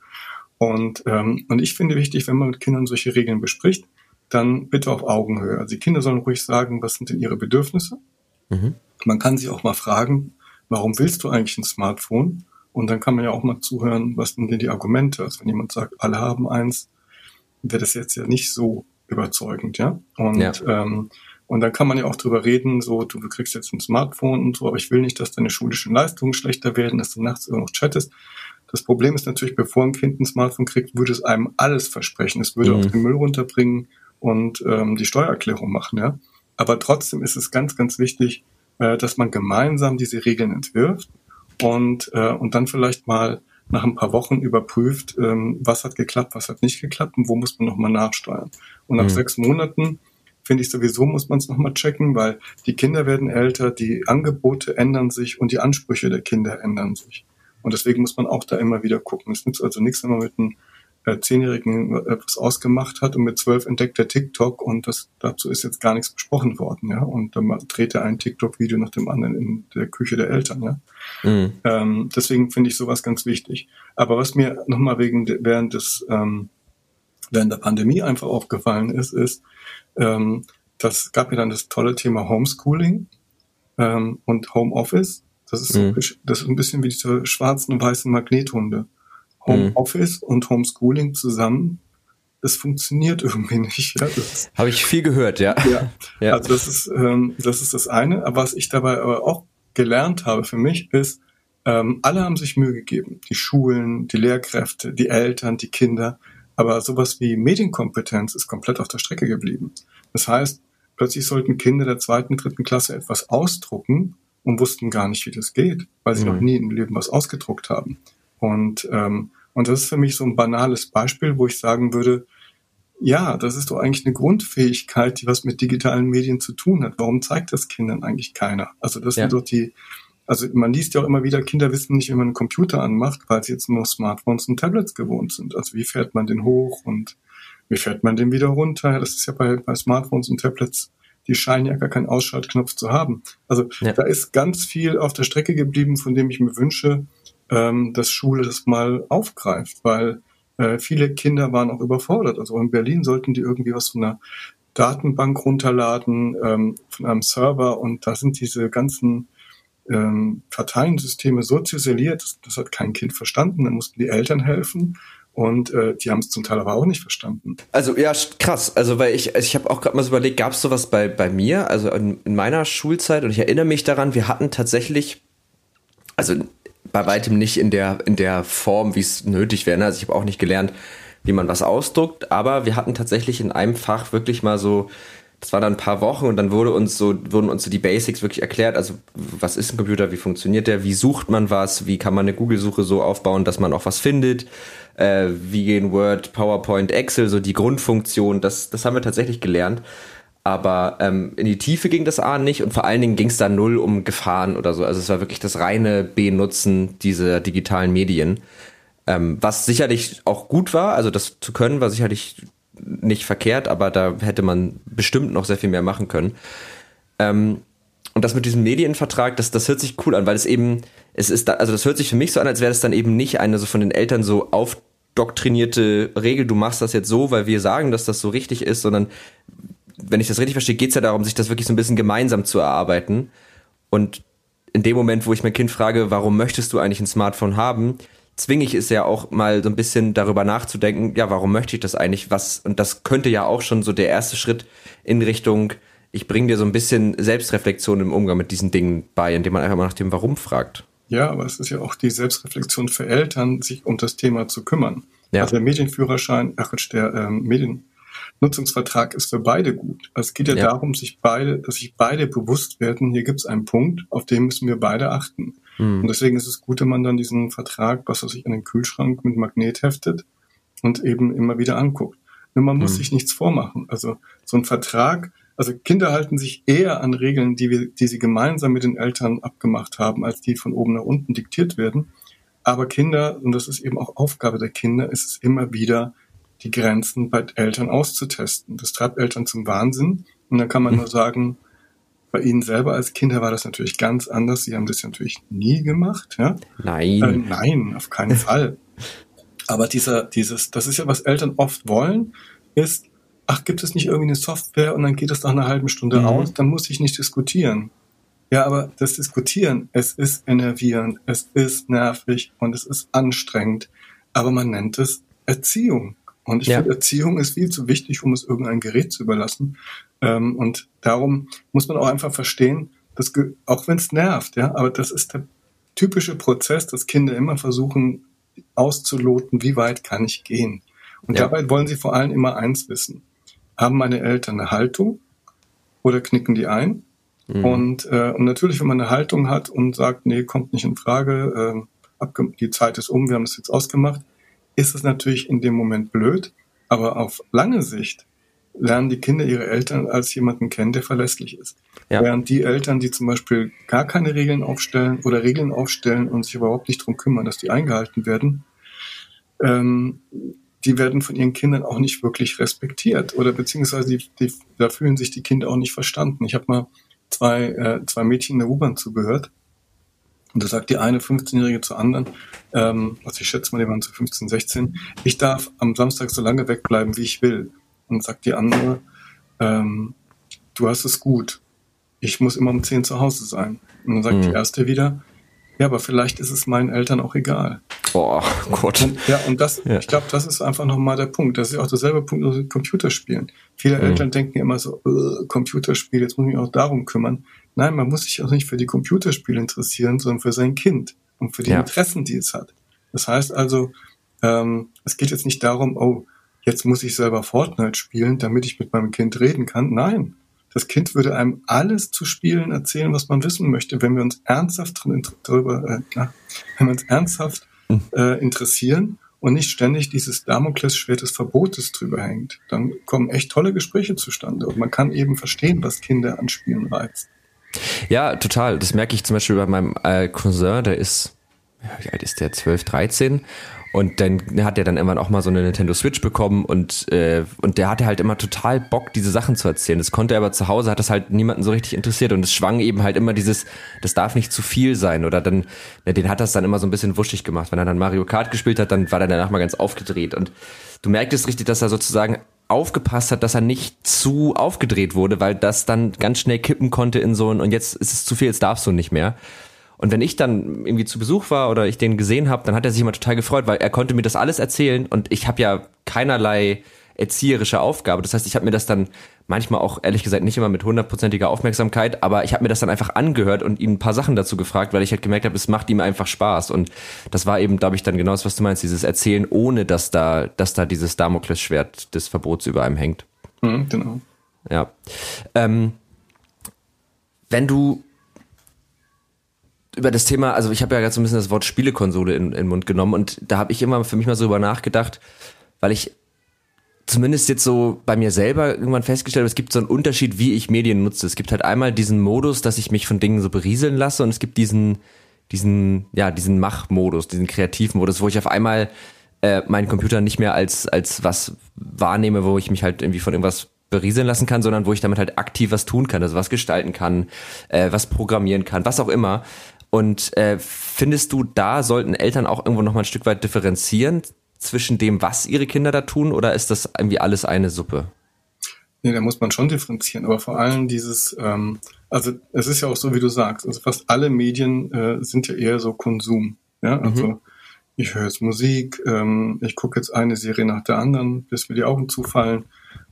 Und, ähm, und ich finde wichtig, wenn man mit Kindern solche Regeln bespricht, dann bitte auf Augenhöhe. Also die Kinder sollen ruhig sagen, was sind denn ihre Bedürfnisse. Mhm. Man kann sie auch mal fragen, warum willst du eigentlich ein Smartphone? Und dann kann man ja auch mal zuhören, was sind denn die Argumente? Also wenn jemand sagt, alle haben eins, wäre das jetzt ja nicht so überzeugend, ja. Und, ja. Ähm, und dann kann man ja auch drüber reden, so, du kriegst jetzt ein Smartphone und so, aber ich will nicht, dass deine schulischen Leistungen schlechter werden, dass du nachts immer noch chattest. Das Problem ist natürlich, bevor ein Kind ein Smartphone kriegt, würde es einem alles versprechen. Es würde mhm. auch den Müll runterbringen und ähm, die Steuererklärung machen, ja. Aber trotzdem ist es ganz, ganz wichtig, äh, dass man gemeinsam diese Regeln entwirft und, äh, und dann vielleicht mal nach ein paar Wochen überprüft, ähm, was hat geklappt, was hat nicht geklappt und wo muss man nochmal nachsteuern. Und nach mhm. sechs Monaten finde ich sowieso, muss man es nochmal checken, weil die Kinder werden älter, die Angebote ändern sich und die Ansprüche der Kinder ändern sich. Und deswegen muss man auch da immer wieder gucken. Es nützt also nichts, wenn man mit einem Zehnjährigen etwas ausgemacht hat und mit zwölf entdeckt er TikTok und das, dazu ist jetzt gar nichts besprochen worden, ja. Und dann dreht er ein TikTok-Video nach dem anderen in der Küche der Eltern, ja. Mhm. Ähm, deswegen finde ich sowas ganz wichtig. Aber was mir nochmal wegen während des ähm, während der Pandemie einfach aufgefallen ist, ist, ähm, das gab ja dann das tolle Thema Homeschooling ähm, und Homeoffice. Das ist, mhm. so, das ist ein bisschen wie diese schwarzen und weißen Magnethunde. Homeoffice mhm. und Homeschooling zusammen, das funktioniert irgendwie nicht. Ja? Habe ich viel gehört, ja. ja. [laughs] ja. Also das ist, ähm, das ist das eine. Aber was ich dabei aber auch gelernt habe für mich ist, ähm, alle haben sich Mühe gegeben. Die Schulen, die Lehrkräfte, die Eltern, die Kinder. Aber sowas wie Medienkompetenz ist komplett auf der Strecke geblieben. Das heißt, plötzlich sollten Kinder der zweiten, dritten Klasse etwas ausdrucken und wussten gar nicht, wie das geht, weil sie mhm. noch nie im Leben was ausgedruckt haben. Und, ähm, und das ist für mich so ein banales Beispiel, wo ich sagen würde, ja, das ist doch eigentlich eine Grundfähigkeit, die was mit digitalen Medien zu tun hat. Warum zeigt das Kindern eigentlich keiner? Also das ja. sind doch die, also man liest ja auch immer wieder, Kinder wissen nicht, wie man einen Computer anmacht, weil sie jetzt nur Smartphones und Tablets gewohnt sind. Also wie fährt man den hoch und wie fährt man den wieder runter? Das ist ja bei, bei Smartphones und Tablets, die scheinen ja gar keinen Ausschaltknopf zu haben. Also ja. da ist ganz viel auf der Strecke geblieben, von dem ich mir wünsche, ähm, dass Schule das mal aufgreift, weil äh, viele Kinder waren auch überfordert. Also in Berlin sollten die irgendwie was von einer Datenbank runterladen, ähm, von einem Server und da sind diese ganzen ähm, so ziseliert, das, das hat kein Kind verstanden, dann mussten die Eltern helfen und äh, die haben es zum Teil aber auch nicht verstanden. Also ja, krass. Also weil ich, also ich habe auch gerade mal so überlegt, gab es sowas bei bei mir, also in, in, meiner Schulzeit und ich erinnere mich daran, wir hatten tatsächlich, also bei weitem nicht in der in der Form, wie es nötig wäre. Also ich habe auch nicht gelernt, wie man was ausdruckt, aber wir hatten tatsächlich in einem Fach wirklich mal so das war dann ein paar Wochen und dann wurde uns so, wurden uns so die Basics wirklich erklärt. Also, was ist ein Computer? Wie funktioniert der? Wie sucht man was? Wie kann man eine Google-Suche so aufbauen, dass man auch was findet? Äh, wie gehen Word, PowerPoint, Excel, so die Grundfunktion? Das, das haben wir tatsächlich gelernt. Aber ähm, in die Tiefe ging das A nicht und vor allen Dingen ging es da null um Gefahren oder so. Also es war wirklich das reine Benutzen dieser digitalen Medien. Ähm, was sicherlich auch gut war, also das zu können, war sicherlich nicht verkehrt, aber da hätte man bestimmt noch sehr viel mehr machen können. Ähm, und das mit diesem Medienvertrag, das, das hört sich cool an, weil es eben, es ist, da, also das hört sich für mich so an, als wäre es dann eben nicht eine so von den Eltern so aufdoktrinierte Regel, du machst das jetzt so, weil wir sagen, dass das so richtig ist, sondern wenn ich das richtig verstehe, geht es ja darum, sich das wirklich so ein bisschen gemeinsam zu erarbeiten. Und in dem Moment, wo ich mein Kind frage, warum möchtest du eigentlich ein Smartphone haben, zwinge ich es ja auch mal so ein bisschen darüber nachzudenken, ja, warum möchte ich das eigentlich? Was, und das könnte ja auch schon so der erste Schritt in Richtung, ich bringe dir so ein bisschen Selbstreflexion im Umgang mit diesen Dingen bei, indem man einfach mal nach dem Warum fragt. Ja, aber es ist ja auch die Selbstreflexion für Eltern, sich um das Thema zu kümmern. Ja. Also der Medienführerschein, ach, der ähm, Mediennutzungsvertrag ist für beide gut. Also es geht ja, ja, darum, sich beide, dass sich beide bewusst werden, hier gibt es einen Punkt, auf den müssen wir beide achten. Mhm. Und deswegen ist es gut, wenn man dann diesen Vertrag, was weiß ich, an den Kühlschrank mit Magnet heftet und eben immer wieder anguckt. Nur man muss mhm. sich nichts vormachen. Also so ein Vertrag, also Kinder halten sich eher an Regeln, die wir, die sie gemeinsam mit den Eltern abgemacht haben, als die von oben nach unten diktiert werden. Aber Kinder, und das ist eben auch Aufgabe der Kinder, ist es immer wieder, die Grenzen bei Eltern auszutesten. Das treibt Eltern zum Wahnsinn. Und dann kann man mhm. nur sagen, bei Ihnen selber als Kinder war das natürlich ganz anders. Sie haben das natürlich nie gemacht, ja? Nein. Äh, nein, auf keinen [laughs] Fall. Aber dieser, dieses, das ist ja, was Eltern oft wollen, ist, ach, gibt es nicht irgendwie eine Software und dann geht es nach einer halben Stunde mhm. aus, dann muss ich nicht diskutieren. Ja, aber das Diskutieren, es ist enervierend, es ist nervig und es ist anstrengend, aber man nennt es Erziehung. Und ich ja. finde, Erziehung ist viel zu wichtig, um es irgendein Gerät zu überlassen. Ähm, und darum muss man auch einfach verstehen, dass, auch wenn es nervt, ja, aber das ist der typische Prozess, dass Kinder immer versuchen auszuloten, wie weit kann ich gehen. Und ja. dabei wollen sie vor allem immer eins wissen. Haben meine Eltern eine Haltung oder knicken die ein? Mhm. Und, äh, und natürlich, wenn man eine Haltung hat und sagt, nee, kommt nicht in Frage, äh, die Zeit ist um, wir haben es jetzt ausgemacht, ist es natürlich in dem Moment blöd. Aber auf lange Sicht lernen die Kinder ihre Eltern als jemanden kennen, der verlässlich ist. Ja. Während die Eltern, die zum Beispiel gar keine Regeln aufstellen oder Regeln aufstellen und sich überhaupt nicht darum kümmern, dass die eingehalten werden, ähm, die werden von ihren Kindern auch nicht wirklich respektiert oder beziehungsweise die, die, da fühlen sich die Kinder auch nicht verstanden. Ich habe mal zwei, äh, zwei Mädchen in der U-Bahn zugehört und da sagt die eine 15-Jährige zur anderen, ähm, also ich schätze mal, die waren zu 15, 16, ich darf am Samstag so lange wegbleiben, wie ich will. Und sagt die andere, ähm, du hast es gut. Ich muss immer um 10 zu Hause sein. Und dann sagt mhm. die erste wieder, ja, aber vielleicht ist es meinen Eltern auch egal. Boah, Gott. Und, ja, und das, ja. ich glaube, das ist einfach nochmal der Punkt. Das ist auch derselbe Punkt mit Computerspielen. Viele mhm. Eltern denken immer so, äh, Computerspiel, jetzt muss ich mich auch darum kümmern. Nein, man muss sich auch nicht für die Computerspiele interessieren, sondern für sein Kind und für die ja. Interessen, die es hat. Das heißt also, ähm, es geht jetzt nicht darum, oh, jetzt muss ich selber Fortnite spielen, damit ich mit meinem Kind reden kann. Nein, das Kind würde einem alles zu spielen erzählen, was man wissen möchte, wenn wir uns ernsthaft darüber, äh, wenn wir uns ernsthaft hm. äh, interessieren und nicht ständig dieses Damoklesschwert des Verbotes drüber hängt. Dann kommen echt tolle Gespräche zustande und man kann eben verstehen, was Kinder an Spielen reizt. Ja, total. Das merke ich zum Beispiel bei meinem äh, Cousin, der ist, wie alt ist der? 12, 13 und dann hat er dann irgendwann auch mal so eine Nintendo Switch bekommen und, äh, und der hatte halt immer total Bock, diese Sachen zu erzählen. Das konnte er aber zu Hause, hat das halt niemanden so richtig interessiert und es schwang eben halt immer dieses, das darf nicht zu viel sein oder dann, ja, den hat das dann immer so ein bisschen wuschig gemacht. Wenn er dann Mario Kart gespielt hat, dann war er danach mal ganz aufgedreht und du merktest richtig, dass er sozusagen aufgepasst hat, dass er nicht zu aufgedreht wurde, weil das dann ganz schnell kippen konnte in so ein und jetzt ist es zu viel, jetzt darfst du nicht mehr. Und wenn ich dann irgendwie zu Besuch war oder ich den gesehen habe, dann hat er sich immer total gefreut, weil er konnte mir das alles erzählen und ich habe ja keinerlei erzieherische Aufgabe. Das heißt, ich habe mir das dann manchmal auch ehrlich gesagt nicht immer mit hundertprozentiger Aufmerksamkeit, aber ich habe mir das dann einfach angehört und ihn ein paar Sachen dazu gefragt, weil ich halt gemerkt habe, es macht ihm einfach Spaß und das war eben, glaube ich, dann genau das, was du meinst, dieses Erzählen, ohne dass da, dass da dieses Damoklesschwert des Verbots über einem hängt. Mhm, genau. Ja. Ähm, wenn du über das Thema, also ich habe ja gerade so ein bisschen das Wort Spielekonsole in, in den Mund genommen und da habe ich immer für mich mal so über nachgedacht, weil ich zumindest jetzt so bei mir selber irgendwann festgestellt habe, es gibt so einen Unterschied, wie ich Medien nutze. Es gibt halt einmal diesen Modus, dass ich mich von Dingen so berieseln lasse und es gibt diesen, diesen, ja, diesen Machmodus, diesen Kreativmodus, wo ich auf einmal äh, meinen Computer nicht mehr als, als was wahrnehme, wo ich mich halt irgendwie von irgendwas berieseln lassen kann, sondern wo ich damit halt aktiv was tun kann, also was gestalten kann, äh, was programmieren kann, was auch immer. Und äh, findest du, da sollten Eltern auch irgendwo noch mal ein Stück weit differenzieren zwischen dem, was ihre Kinder da tun, oder ist das irgendwie alles eine Suppe? Nee, da muss man schon differenzieren, aber vor allem dieses, ähm, also es ist ja auch so, wie du sagst, also fast alle Medien äh, sind ja eher so Konsum. Ja, also mhm. ich höre jetzt Musik, ähm, ich gucke jetzt eine Serie nach der anderen, bis mir die Augen zufallen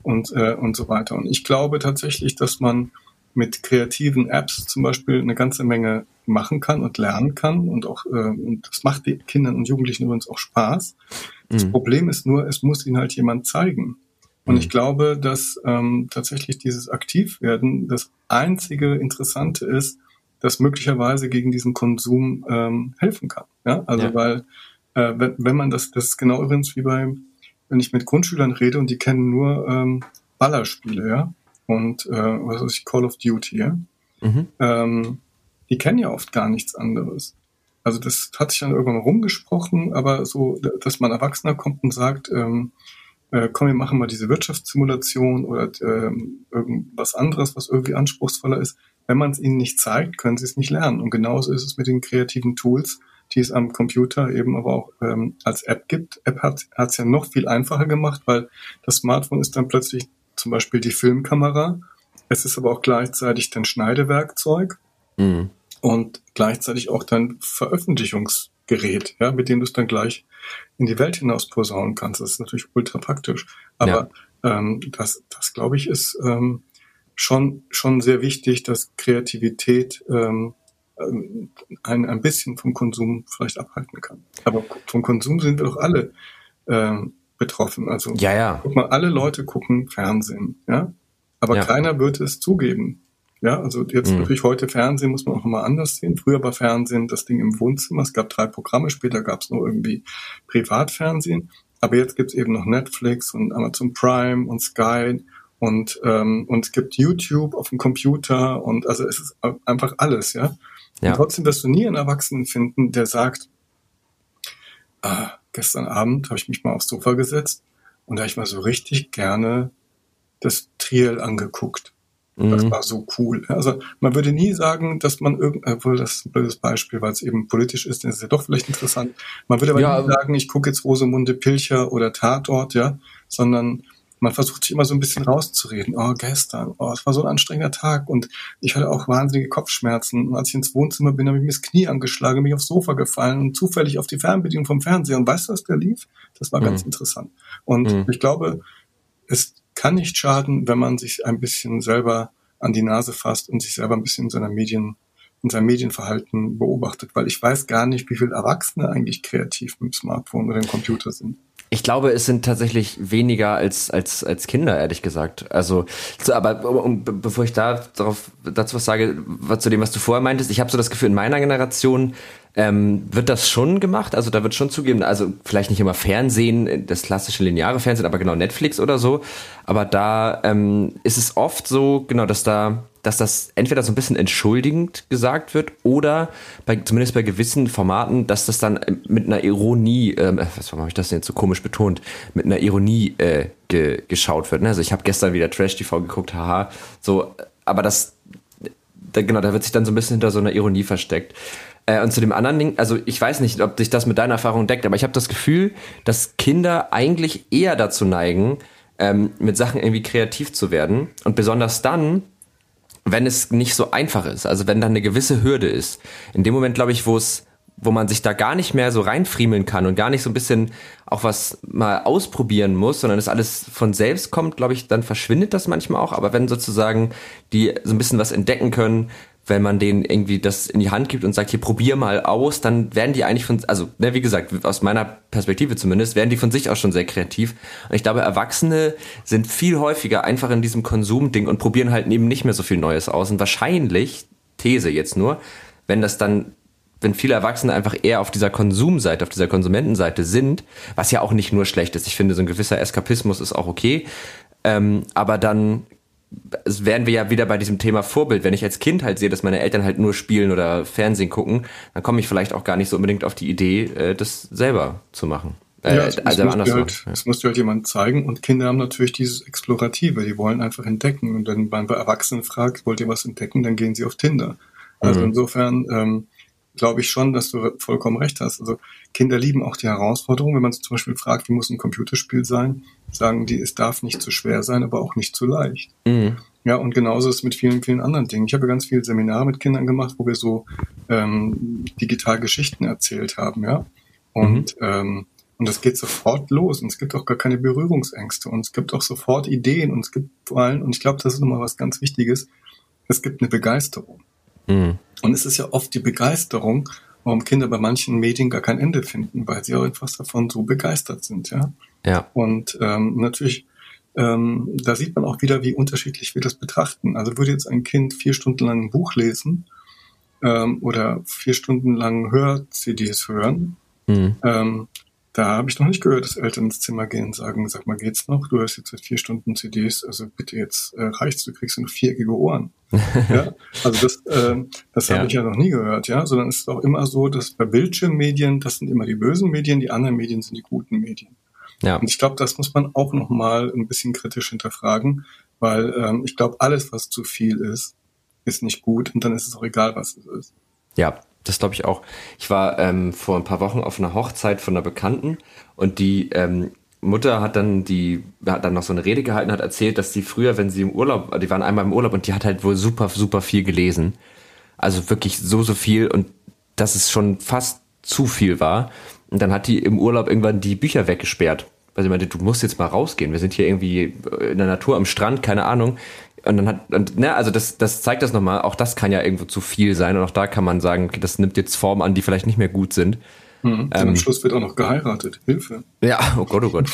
und, äh, und so weiter. Und ich glaube tatsächlich, dass man mit kreativen Apps zum Beispiel eine ganze Menge machen kann und lernen kann und auch äh, und das macht den Kindern und Jugendlichen übrigens auch Spaß. Das mhm. Problem ist nur, es muss ihnen halt jemand zeigen. Und mhm. ich glaube, dass ähm, tatsächlich dieses Aktivwerden das einzige Interessante ist, das möglicherweise gegen diesen Konsum ähm, helfen kann. Ja, also ja. weil äh, wenn, wenn man das, das ist genau übrigens wie bei, wenn ich mit Grundschülern rede und die kennen nur ähm, Ballerspiele, ja, und äh, was weiß ich, Call of Duty, ja. Mhm. Ähm, die kennen ja oft gar nichts anderes. Also das hat sich dann irgendwann rumgesprochen, aber so, dass man Erwachsener kommt und sagt, ähm, äh, komm, wir machen mal diese Wirtschaftssimulation oder ähm, irgendwas anderes, was irgendwie anspruchsvoller ist. Wenn man es ihnen nicht zeigt, können sie es nicht lernen. Und genauso ist es mit den kreativen Tools, die es am Computer eben aber auch ähm, als App gibt. App hat es ja noch viel einfacher gemacht, weil das Smartphone ist dann plötzlich zum Beispiel die Filmkamera. Es ist aber auch gleichzeitig dein Schneidewerkzeug. Mhm und gleichzeitig auch dein Veröffentlichungsgerät, ja, mit dem du es dann gleich in die Welt hinaus posaunen kannst. Das ist natürlich ultra praktisch. Aber ja. ähm, das, das glaube ich, ist ähm, schon, schon sehr wichtig, dass Kreativität ähm, ein, ein bisschen vom Konsum vielleicht abhalten kann. Aber vom Konsum sind wir doch alle ähm, betroffen. Also ja, ja. guck mal, alle Leute gucken Fernsehen, ja. Aber ja. keiner wird es zugeben. Ja, also jetzt mhm. natürlich heute Fernsehen muss man auch nochmal anders sehen. Früher war Fernsehen das Ding im Wohnzimmer. Es gab drei Programme, später gab es nur irgendwie Privatfernsehen. Aber jetzt gibt's eben noch Netflix und Amazon Prime und Sky und, ähm, und es gibt YouTube auf dem Computer und also es ist einfach alles, ja. ja. Und trotzdem wirst du nie einen Erwachsenen finden, der sagt, ah, gestern Abend habe ich mich mal aufs Sofa gesetzt und da habe ich mal so richtig gerne das Triel angeguckt. Mhm. Das war so cool. Also man würde nie sagen, dass man irgend, obwohl das ist ein blödes Beispiel, weil es eben politisch ist, ist es ja doch vielleicht interessant. Man würde aber ja, nie sagen, ich gucke jetzt Rosemunde Pilcher oder Tatort, ja, sondern man versucht sich immer so ein bisschen rauszureden. Oh, gestern, oh, es war so ein anstrengender Tag und ich hatte auch wahnsinnige Kopfschmerzen. Und als ich ins Wohnzimmer bin, habe ich mir das Knie angeschlagen, bin ich aufs Sofa gefallen und zufällig auf die Fernbedienung vom Fernseher. Und weißt du, was der lief? Das war mhm. ganz interessant. Und mhm. ich glaube, es kann nicht schaden, wenn man sich ein bisschen selber an die Nase fasst und sich selber ein bisschen in seiner Medien, in seinem Medienverhalten beobachtet, weil ich weiß gar nicht, wie viele Erwachsene eigentlich kreativ mit dem Smartphone oder dem Computer sind. Ich glaube, es sind tatsächlich weniger als, als, als Kinder, ehrlich gesagt. Also, so, aber um, bevor ich da darauf, dazu was sage, was zu dem, was du vorher meintest, ich habe so das Gefühl, in meiner Generation ähm, wird das schon gemacht. Also da wird schon zugeben, also vielleicht nicht immer Fernsehen, das klassische lineare Fernsehen, aber genau Netflix oder so. Aber da ähm, ist es oft so, genau, dass da dass das entweder so ein bisschen entschuldigend gesagt wird oder bei, zumindest bei gewissen Formaten, dass das dann äh, mit einer Ironie, ähm, äh, was habe ich das denn jetzt so komisch betont, mit einer Ironie äh, ge, geschaut wird. Ne? Also ich habe gestern wieder Trash TV geguckt, haha, so, aber das, da, genau, da wird sich dann so ein bisschen hinter so einer Ironie versteckt. Äh, und zu dem anderen Ding, also ich weiß nicht, ob sich das mit deiner Erfahrung deckt, aber ich habe das Gefühl, dass Kinder eigentlich eher dazu neigen, ähm, mit Sachen irgendwie kreativ zu werden. Und besonders dann, wenn es nicht so einfach ist, also wenn da eine gewisse Hürde ist. In dem Moment, glaube ich, wo es wo man sich da gar nicht mehr so reinfriemeln kann und gar nicht so ein bisschen auch was mal ausprobieren muss, sondern es alles von selbst kommt, glaube ich, dann verschwindet das manchmal auch. Aber wenn sozusagen die so ein bisschen was entdecken können, wenn man denen irgendwie das in die Hand gibt und sagt, hier probier mal aus, dann werden die eigentlich von, also ne, wie gesagt, aus meiner Perspektive zumindest, werden die von sich aus schon sehr kreativ. Und ich glaube, Erwachsene sind viel häufiger einfach in diesem Konsumding und probieren halt eben nicht mehr so viel Neues aus. Und wahrscheinlich, These jetzt nur, wenn das dann wenn viele Erwachsene einfach eher auf dieser Konsumseite, auf dieser Konsumentenseite sind, was ja auch nicht nur schlecht ist. Ich finde, so ein gewisser Eskapismus ist auch okay. Ähm, aber dann wären wir ja wieder bei diesem Thema Vorbild. Wenn ich als Kind halt sehe, dass meine Eltern halt nur spielen oder Fernsehen gucken, dann komme ich vielleicht auch gar nicht so unbedingt auf die Idee, äh, das selber zu machen. Äh, ja, es, also muss halt, ja. es muss dir halt jemand zeigen und Kinder haben natürlich dieses Explorative, die wollen einfach entdecken und wenn man bei Erwachsenen fragt, wollt ihr was entdecken, dann gehen sie auf Tinder. Also mhm. insofern ähm, glaube ich schon, dass du vollkommen recht hast. Also Kinder lieben auch die Herausforderung. Wenn man zum Beispiel fragt, wie muss ein Computerspiel sein, sagen die, es darf nicht zu schwer sein, aber auch nicht zu leicht. Mhm. Ja, und genauso ist es mit vielen, vielen anderen Dingen. Ich habe ganz viele Seminare mit Kindern gemacht, wo wir so ähm, digital Geschichten erzählt haben, ja. Und mhm. ähm, und das geht sofort los und es gibt auch gar keine Berührungsängste und es gibt auch sofort Ideen und es gibt vor allem, und ich glaube, das ist nochmal was ganz Wichtiges, es gibt eine Begeisterung. Mhm. Und es ist ja oft die Begeisterung, warum Kinder bei manchen Medien gar kein Ende finden, weil sie auch etwas davon so begeistert sind, ja. Ja. Und ähm, natürlich, ähm, da sieht man auch wieder, wie unterschiedlich wir das betrachten. Also würde jetzt ein Kind vier Stunden lang ein Buch lesen ähm, oder vier Stunden lang Hör-CDs hören, mhm. ähm, da habe ich noch nicht gehört, dass Eltern ins Zimmer gehen und sagen, sag mal, geht's noch? Du hörst jetzt seit vier Stunden CDs, also bitte jetzt äh, reicht's, du kriegst nur viereckige Ohren. [laughs] ja? Also das, äh, das ja. habe ich ja noch nie gehört, ja, sondern es ist auch immer so, dass bei Bildschirmmedien, das sind immer die bösen Medien, die anderen Medien sind die guten Medien. Ja. Und ich glaube, das muss man auch nochmal ein bisschen kritisch hinterfragen, weil ähm, ich glaube, alles, was zu viel ist, ist nicht gut und dann ist es auch egal, was es ist. Ja, das glaube ich auch. Ich war ähm, vor ein paar Wochen auf einer Hochzeit von einer Bekannten und die ähm, Mutter hat dann die hat dann noch so eine Rede gehalten, hat erzählt, dass sie früher, wenn sie im Urlaub, die waren einmal im Urlaub und die hat halt wohl super super viel gelesen. Also wirklich so so viel und dass es schon fast zu viel war. Und dann hat die im Urlaub irgendwann die Bücher weggesperrt. Weil sie meinte, du musst jetzt mal rausgehen. Wir sind hier irgendwie in der Natur am Strand, keine Ahnung. Und dann hat, und, ne, also das, das zeigt das nochmal, auch das kann ja irgendwo zu viel sein und auch da kann man sagen, okay, das nimmt jetzt Formen an, die vielleicht nicht mehr gut sind. Mhm. Ähm, am Schluss wird auch noch geheiratet. Hilfe. Ja, oh Gott, oh Gott.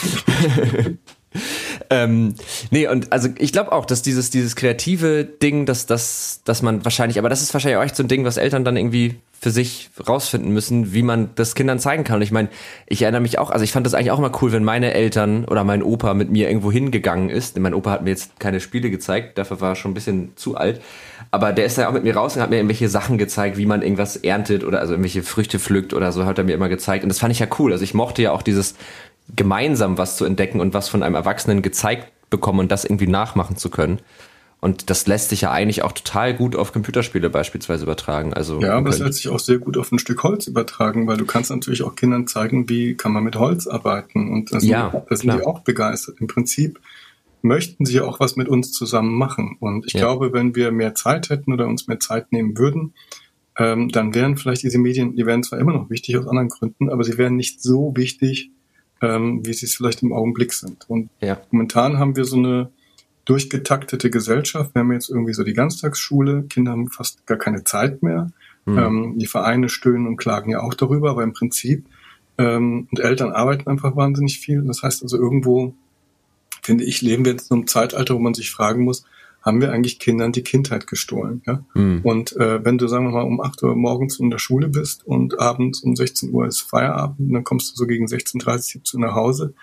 [laughs] ähm, nee, und also ich glaube auch, dass dieses, dieses kreative Ding, dass, dass, dass man wahrscheinlich, aber das ist wahrscheinlich auch echt so ein Ding, was Eltern dann irgendwie für sich rausfinden müssen, wie man das Kindern zeigen kann. Und ich meine, ich erinnere mich auch, also ich fand das eigentlich auch immer cool, wenn meine Eltern oder mein Opa mit mir irgendwo hingegangen ist. Mein Opa hat mir jetzt keine Spiele gezeigt, dafür war er schon ein bisschen zu alt. Aber der ist dann auch mit mir raus und hat mir irgendwelche Sachen gezeigt, wie man irgendwas erntet oder also irgendwelche Früchte pflückt oder so, hat er mir immer gezeigt. Und das fand ich ja cool. Also ich mochte ja auch dieses gemeinsam was zu entdecken und was von einem Erwachsenen gezeigt bekommen und das irgendwie nachmachen zu können. Und das lässt sich ja eigentlich auch total gut auf Computerspiele beispielsweise übertragen. Also ja, aber es lässt sich auch sehr gut auf ein Stück Holz übertragen, weil du kannst natürlich auch Kindern zeigen, wie kann man mit Holz arbeiten. Und da sind, ja, da sind die auch begeistert. Im Prinzip möchten sie auch was mit uns zusammen machen. Und ich ja. glaube, wenn wir mehr Zeit hätten oder uns mehr Zeit nehmen würden, ähm, dann wären vielleicht diese Medien, die wären zwar immer noch wichtig aus anderen Gründen, aber sie wären nicht so wichtig, ähm, wie sie es vielleicht im Augenblick sind. Und ja. momentan haben wir so eine durchgetaktete Gesellschaft. Wir haben jetzt irgendwie so die Ganztagsschule, Kinder haben fast gar keine Zeit mehr. Mhm. Ähm, die Vereine stöhnen und klagen ja auch darüber, aber im Prinzip ähm, und Eltern arbeiten einfach wahnsinnig viel. Das heißt also irgendwo, finde ich, leben wir jetzt in einem Zeitalter, wo man sich fragen muss, haben wir eigentlich Kindern die Kindheit gestohlen. Ja? Mhm. Und äh, wenn du, sagen wir mal, um 8 Uhr morgens in der Schule bist und abends um 16 Uhr ist Feierabend, dann kommst du so gegen 16.30 17 nach Hause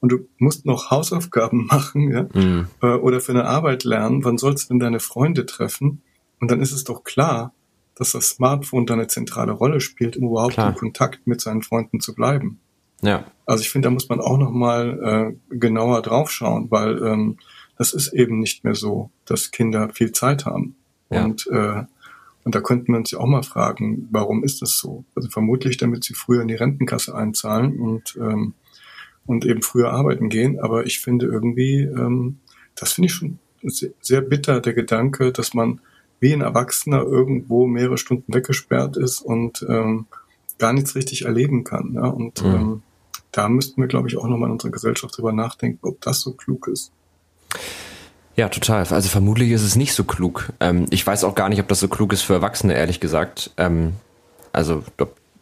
und du musst noch Hausaufgaben [laughs] machen ja? Mhm. Äh, oder für eine Arbeit lernen, wann sollst du denn deine Freunde treffen? Und dann ist es doch klar, dass das Smartphone da eine zentrale Rolle spielt, um überhaupt klar. in Kontakt mit seinen Freunden zu bleiben. Ja. Also ich finde, da muss man auch noch mal äh, genauer draufschauen, weil ähm, das ist eben nicht mehr so, dass Kinder viel Zeit haben. Ja. Und, äh, und da könnten wir uns ja auch mal fragen, warum ist das so? Also vermutlich, damit sie früher in die Rentenkasse einzahlen und, ähm, und eben früher arbeiten gehen. Aber ich finde irgendwie, ähm, das finde ich schon sehr bitter, der Gedanke, dass man wie ein Erwachsener irgendwo mehrere Stunden weggesperrt ist und ähm, gar nichts richtig erleben kann. Ja? Und mhm. ähm, da müssten wir, glaube ich, auch nochmal in unserer Gesellschaft drüber nachdenken, ob das so klug ist. Ja, total. Also vermutlich ist es nicht so klug. Ähm, ich weiß auch gar nicht, ob das so klug ist für Erwachsene, ehrlich gesagt. Ähm, also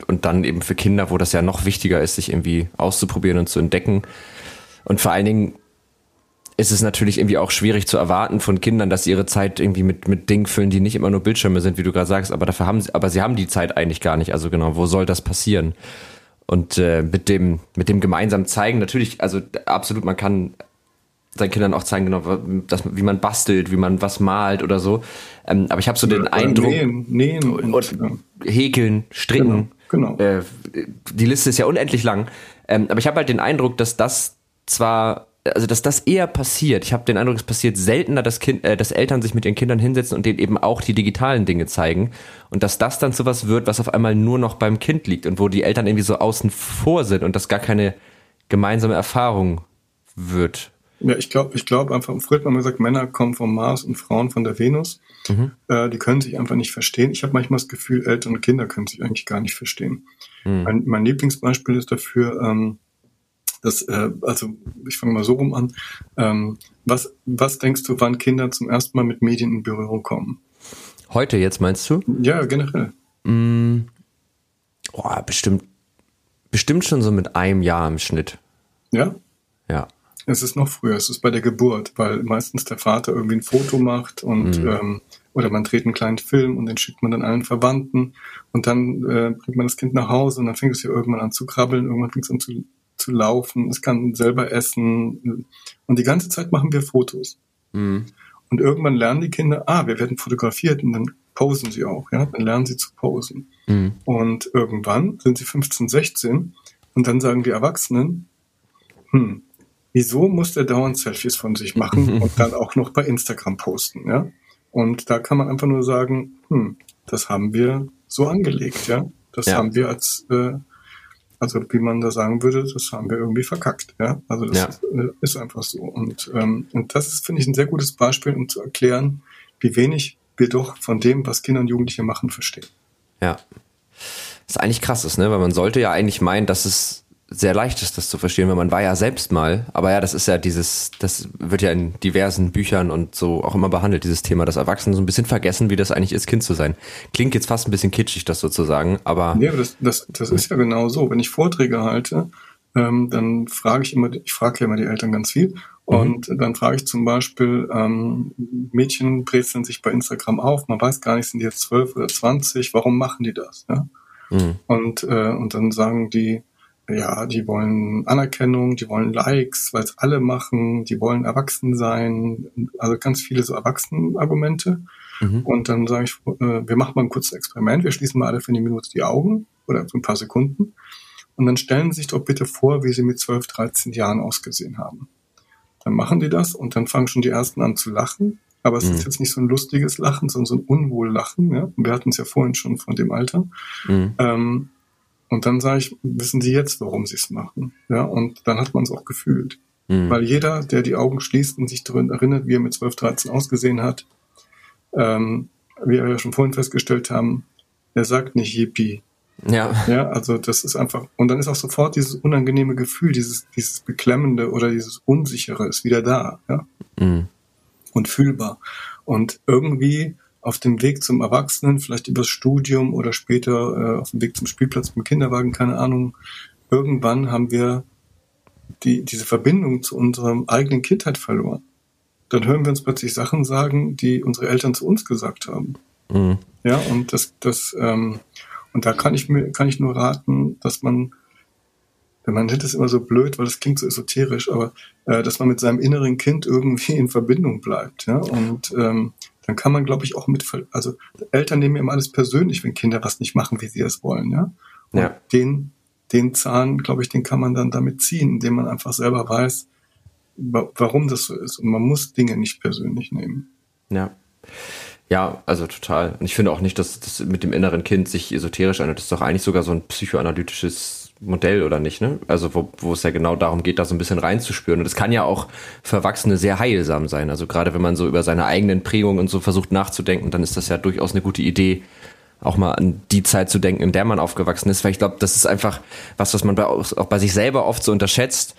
und dann eben für Kinder, wo das ja noch wichtiger ist, sich irgendwie auszuprobieren und zu entdecken. Und vor allen Dingen ist es natürlich irgendwie auch schwierig zu erwarten von Kindern, dass sie ihre Zeit irgendwie mit, mit Dingen füllen, die nicht immer nur Bildschirme sind, wie du gerade sagst, aber dafür haben sie, aber sie haben die Zeit eigentlich gar nicht. Also genau, wo soll das passieren? Und äh, mit dem, mit dem gemeinsamen Zeigen, natürlich, also absolut, man kann seinen Kindern auch zeigen, genau, das, wie man bastelt, wie man was malt oder so. Ähm, aber ich habe so den Eindruck. Nähen, nähen und, und ja. häkeln, stricken. Genau. genau. Äh, die Liste ist ja unendlich lang. Ähm, aber ich habe halt den Eindruck, dass das zwar, also dass das eher passiert. Ich habe den Eindruck, es passiert seltener, dass, kind, äh, dass Eltern sich mit ihren Kindern hinsetzen und denen eben auch die digitalen Dinge zeigen. Und dass das dann sowas wird, was auf einmal nur noch beim Kind liegt und wo die Eltern irgendwie so außen vor sind und das gar keine gemeinsame Erfahrung wird. Ja, ich glaube, ich glaube einfach, früher hat man gesagt, Männer kommen vom Mars und Frauen von der Venus. Mhm. Äh, die können sich einfach nicht verstehen. Ich habe manchmal das Gefühl, Eltern und Kinder können sich eigentlich gar nicht verstehen. Mhm. Mein, mein, Lieblingsbeispiel ist dafür, ähm, dass, äh, also ich fange mal so rum an. Ähm, was, was denkst du, wann Kinder zum ersten Mal mit Medien in Berührung kommen? Heute jetzt meinst du? Ja, generell. Mm, oh, bestimmt, bestimmt schon so mit einem Jahr im Schnitt. Ja? Ja. Es ist noch früher, es ist bei der Geburt, weil meistens der Vater irgendwie ein Foto macht und mhm. ähm, oder man dreht einen kleinen Film und den schickt man dann allen Verwandten und dann äh, bringt man das Kind nach Hause und dann fängt es ja irgendwann an zu krabbeln, irgendwann fängt es an zu, zu laufen, es kann selber essen und die ganze Zeit machen wir Fotos. Mhm. Und irgendwann lernen die Kinder, ah, wir werden fotografiert und dann posen sie auch, ja, dann lernen sie zu posen. Mhm. Und irgendwann sind sie 15, 16 und dann sagen die Erwachsenen, hm, wieso muss der dauernd Selfies von sich machen [laughs] und dann auch noch bei Instagram posten, ja? Und da kann man einfach nur sagen, hm, das haben wir so angelegt, ja? Das ja. haben wir als, äh, also wie man da sagen würde, das haben wir irgendwie verkackt, ja? Also das ja. Äh, ist einfach so. Und, ähm, und das ist, finde ich, ein sehr gutes Beispiel, um zu erklären, wie wenig wir doch von dem, was Kinder und Jugendliche machen, verstehen. Ja. Das ist eigentlich krass, ist, ne? Weil man sollte ja eigentlich meinen, dass es sehr leicht ist, das zu verstehen, weil man war ja selbst mal. Aber ja, das ist ja dieses, das wird ja in diversen Büchern und so auch immer behandelt, dieses Thema, dass Erwachsene so ein bisschen vergessen, wie das eigentlich ist, Kind zu sein. Klingt jetzt fast ein bisschen kitschig, das sozusagen, aber. Nee, aber das, das, das ist ja genau so. Wenn ich Vorträge halte, ähm, dann frage ich immer, ich frage ja immer die Eltern ganz viel Und mhm. dann frage ich zum Beispiel, ähm, Mädchen brezeln sich bei Instagram auf, man weiß gar nicht, sind die jetzt zwölf oder zwanzig, warum machen die das? Ja? Mhm. Und, äh, und dann sagen die, ja, die wollen Anerkennung, die wollen Likes, weil es alle machen, die wollen erwachsen sein, also ganz viele so Erwachsenen-Argumente. Mhm. Und dann sage ich, äh, wir machen mal ein kurzes Experiment, wir schließen mal alle für eine Minute die Augen oder für ein paar Sekunden. Und dann stellen Sie sich doch bitte vor, wie Sie mit 12, 13 Jahren ausgesehen haben. Dann machen die das und dann fangen schon die ersten an zu lachen. Aber es mhm. ist jetzt nicht so ein lustiges Lachen, sondern so ein Unwohllachen. Ja? Wir hatten es ja vorhin schon von dem Alter. Mhm. Ähm, und dann sage ich, wissen Sie jetzt, warum Sie es machen? Ja, und dann hat man es auch gefühlt. Mhm. Weil jeder, der die Augen schließt und sich daran erinnert, wie er mit 12, 13 ausgesehen hat, ähm, wie wir ja schon vorhin festgestellt haben, er sagt nicht Yippie. Ja. Ja, also das ist einfach, und dann ist auch sofort dieses unangenehme Gefühl, dieses, dieses Beklemmende oder dieses Unsichere ist wieder da, ja. Mhm. Und fühlbar. Und irgendwie auf dem Weg zum Erwachsenen, vielleicht übers Studium oder später äh, auf dem Weg zum Spielplatz mit dem Kinderwagen, keine Ahnung, irgendwann haben wir die, diese Verbindung zu unserer eigenen Kindheit verloren. Dann hören wir uns plötzlich Sachen sagen, die unsere Eltern zu uns gesagt haben. Mhm. Ja, und das, das, ähm, und da kann ich mir, kann ich nur raten, dass man, man nennt es immer so blöd, weil das klingt so esoterisch, aber äh, dass man mit seinem inneren Kind irgendwie in Verbindung bleibt, ja, und ähm, dann kann man, glaube ich, auch mit, also Eltern nehmen immer alles persönlich, wenn Kinder was nicht machen, wie sie es wollen, ja. Und ja. den, den Zahn, glaube ich, den kann man dann damit ziehen, indem man einfach selber weiß, warum das so ist. Und man muss Dinge nicht persönlich nehmen. Ja. Ja, also total. Und ich finde auch nicht, dass das mit dem inneren Kind sich esoterisch anhört. Das ist doch eigentlich sogar so ein psychoanalytisches Modell, oder nicht, ne? Also wo, wo es ja genau darum geht, da so ein bisschen reinzuspüren. Und das kann ja auch für Erwachsene sehr heilsam sein. Also gerade wenn man so über seine eigenen Prägungen und so versucht nachzudenken, dann ist das ja durchaus eine gute Idee, auch mal an die Zeit zu denken, in der man aufgewachsen ist. Weil ich glaube, das ist einfach was, was man bei, auch bei sich selber oft so unterschätzt,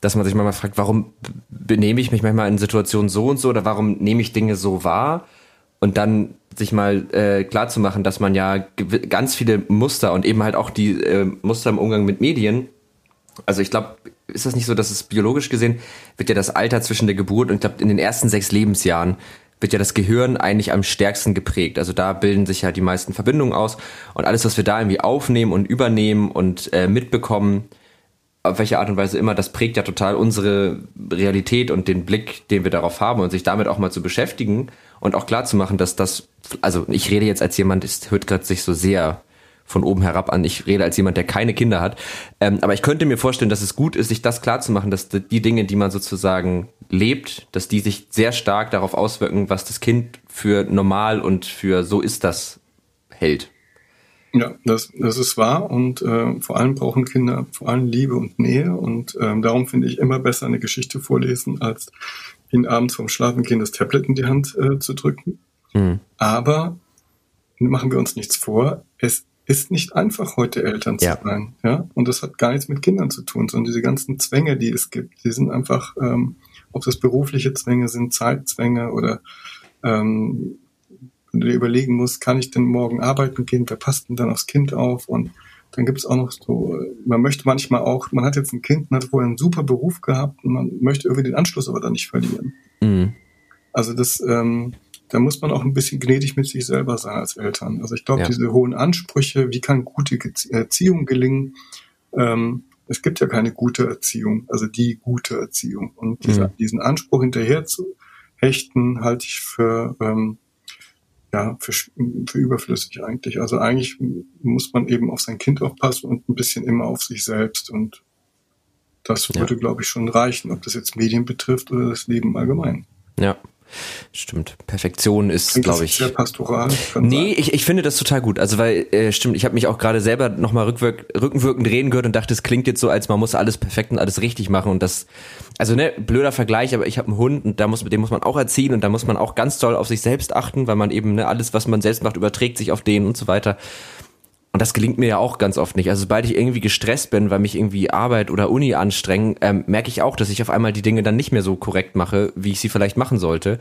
dass man sich manchmal fragt, warum benehme ich mich manchmal in Situationen so und so oder warum nehme ich Dinge so wahr? Und dann sich mal äh, klar zu machen, dass man ja ganz viele Muster und eben halt auch die äh, Muster im Umgang mit Medien, also ich glaube, ist das nicht so, dass es biologisch gesehen wird ja das Alter zwischen der Geburt und ich glaube in den ersten sechs Lebensjahren wird ja das Gehirn eigentlich am stärksten geprägt. Also da bilden sich ja die meisten Verbindungen aus und alles, was wir da irgendwie aufnehmen und übernehmen und äh, mitbekommen, auf welche Art und Weise immer, das prägt ja total unsere Realität und den Blick, den wir darauf haben und sich damit auch mal zu beschäftigen und auch klar zu machen, dass das, also ich rede jetzt als jemand, es hört gerade sich so sehr von oben herab an. Ich rede als jemand, der keine Kinder hat. Ähm, aber ich könnte mir vorstellen, dass es gut ist, sich das klar zu machen, dass die Dinge, die man sozusagen lebt, dass die sich sehr stark darauf auswirken, was das Kind für normal und für so ist das hält. Ja, das, das ist wahr und äh, vor allem brauchen Kinder vor allem Liebe und Nähe und ähm, darum finde ich immer besser eine Geschichte vorlesen, als ihnen abends vorm Schlafengehen das Tablet in die Hand äh, zu drücken. Mhm. Aber machen wir uns nichts vor, es ist nicht einfach, heute Eltern ja. zu sein. Ja? Und das hat gar nichts mit Kindern zu tun, sondern diese ganzen Zwänge, die es gibt, die sind einfach, ähm, ob das berufliche Zwänge sind, Zeitzwänge oder ähm, wenn du dir überlegen musst, kann ich denn morgen arbeiten gehen, wer passt denn dann aufs Kind auf und dann gibt es auch noch so, man möchte manchmal auch, man hat jetzt ein Kind, man hat vorher einen super Beruf gehabt und man möchte irgendwie den Anschluss aber dann nicht verlieren. Mhm. Also das, ähm, da muss man auch ein bisschen gnädig mit sich selber sein als Eltern. Also ich glaube, ja. diese hohen Ansprüche, wie kann gute Erziehung gelingen, ähm, es gibt ja keine gute Erziehung, also die gute Erziehung. Und dieser, mhm. diesen Anspruch hinterher zu hechten, halte ich für ähm, ja, für, für überflüssig eigentlich. Also eigentlich muss man eben auf sein Kind aufpassen und ein bisschen immer auf sich selbst. Und das würde, ja. glaube ich, schon reichen, ob das jetzt Medien betrifft oder das Leben allgemein. Ja, Stimmt. Perfektion ist, glaube ich. Sehr pastoral. Nee, ich, ich finde das total gut. Also weil, äh, stimmt, ich habe mich auch gerade selber nochmal rückwirk, rückenwirkend reden gehört und dachte, es klingt jetzt so, als man muss alles perfekt und alles richtig machen. Und das, also ne, blöder Vergleich, aber ich habe einen Hund und da muss, den muss man auch erziehen und da muss man auch ganz toll auf sich selbst achten, weil man eben, ne, alles, was man selbst macht, überträgt sich auf den und so weiter. Und das gelingt mir ja auch ganz oft nicht. Also sobald ich irgendwie gestresst bin, weil mich irgendwie Arbeit oder Uni anstrengen, ähm, merke ich auch, dass ich auf einmal die Dinge dann nicht mehr so korrekt mache, wie ich sie vielleicht machen sollte.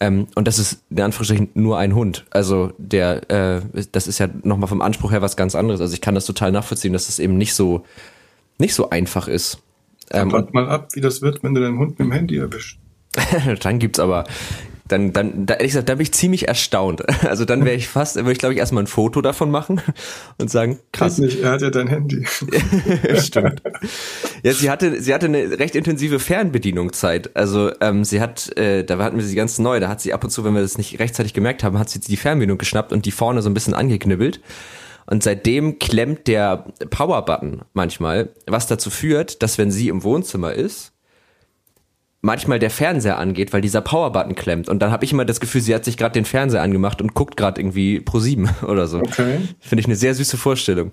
Ähm, und das ist in Anführungsstrichen nur ein Hund. Also der, äh, das ist ja nochmal vom Anspruch her was ganz anderes. Also ich kann das total nachvollziehen, dass das eben nicht so, nicht so einfach ist. Ähm, Wart mal ab, wie das wird, wenn du deinen Hund mit dem Handy erwischt. [laughs] dann gibt's aber dann, dann, da, ehrlich gesagt, da bin ich ziemlich erstaunt. [laughs] Also dann wäre [laughs] ich fast, würde ich glaube ich erstmal ein Foto davon machen [laughs] und sagen, krass. Nicht, er hat ja dein Handy. Stimmt. Ja, sie hatte, sie hatte eine recht intensive Fernbedienungszeit. Also ähm, sie hat, äh, da hatten wir sie ganz neu, da hat sie ab und zu, wenn wir das nicht rechtzeitig gemerkt haben, hat sie die Fernbedienung geschnappt und die vorne so ein bisschen angeknibbelt. Und seitdem klemmt der Power-Button manchmal, was dazu führt, dass wenn sie im Wohnzimmer ist, manchmal der Fernseher angeht, weil dieser Power-Button klemmt. Und dann habe ich immer das Gefühl, sie hat sich gerade den Fernseher angemacht und guckt gerade irgendwie Pro 7 [laughs] oder so. Okay. Finde ich eine sehr süße Vorstellung.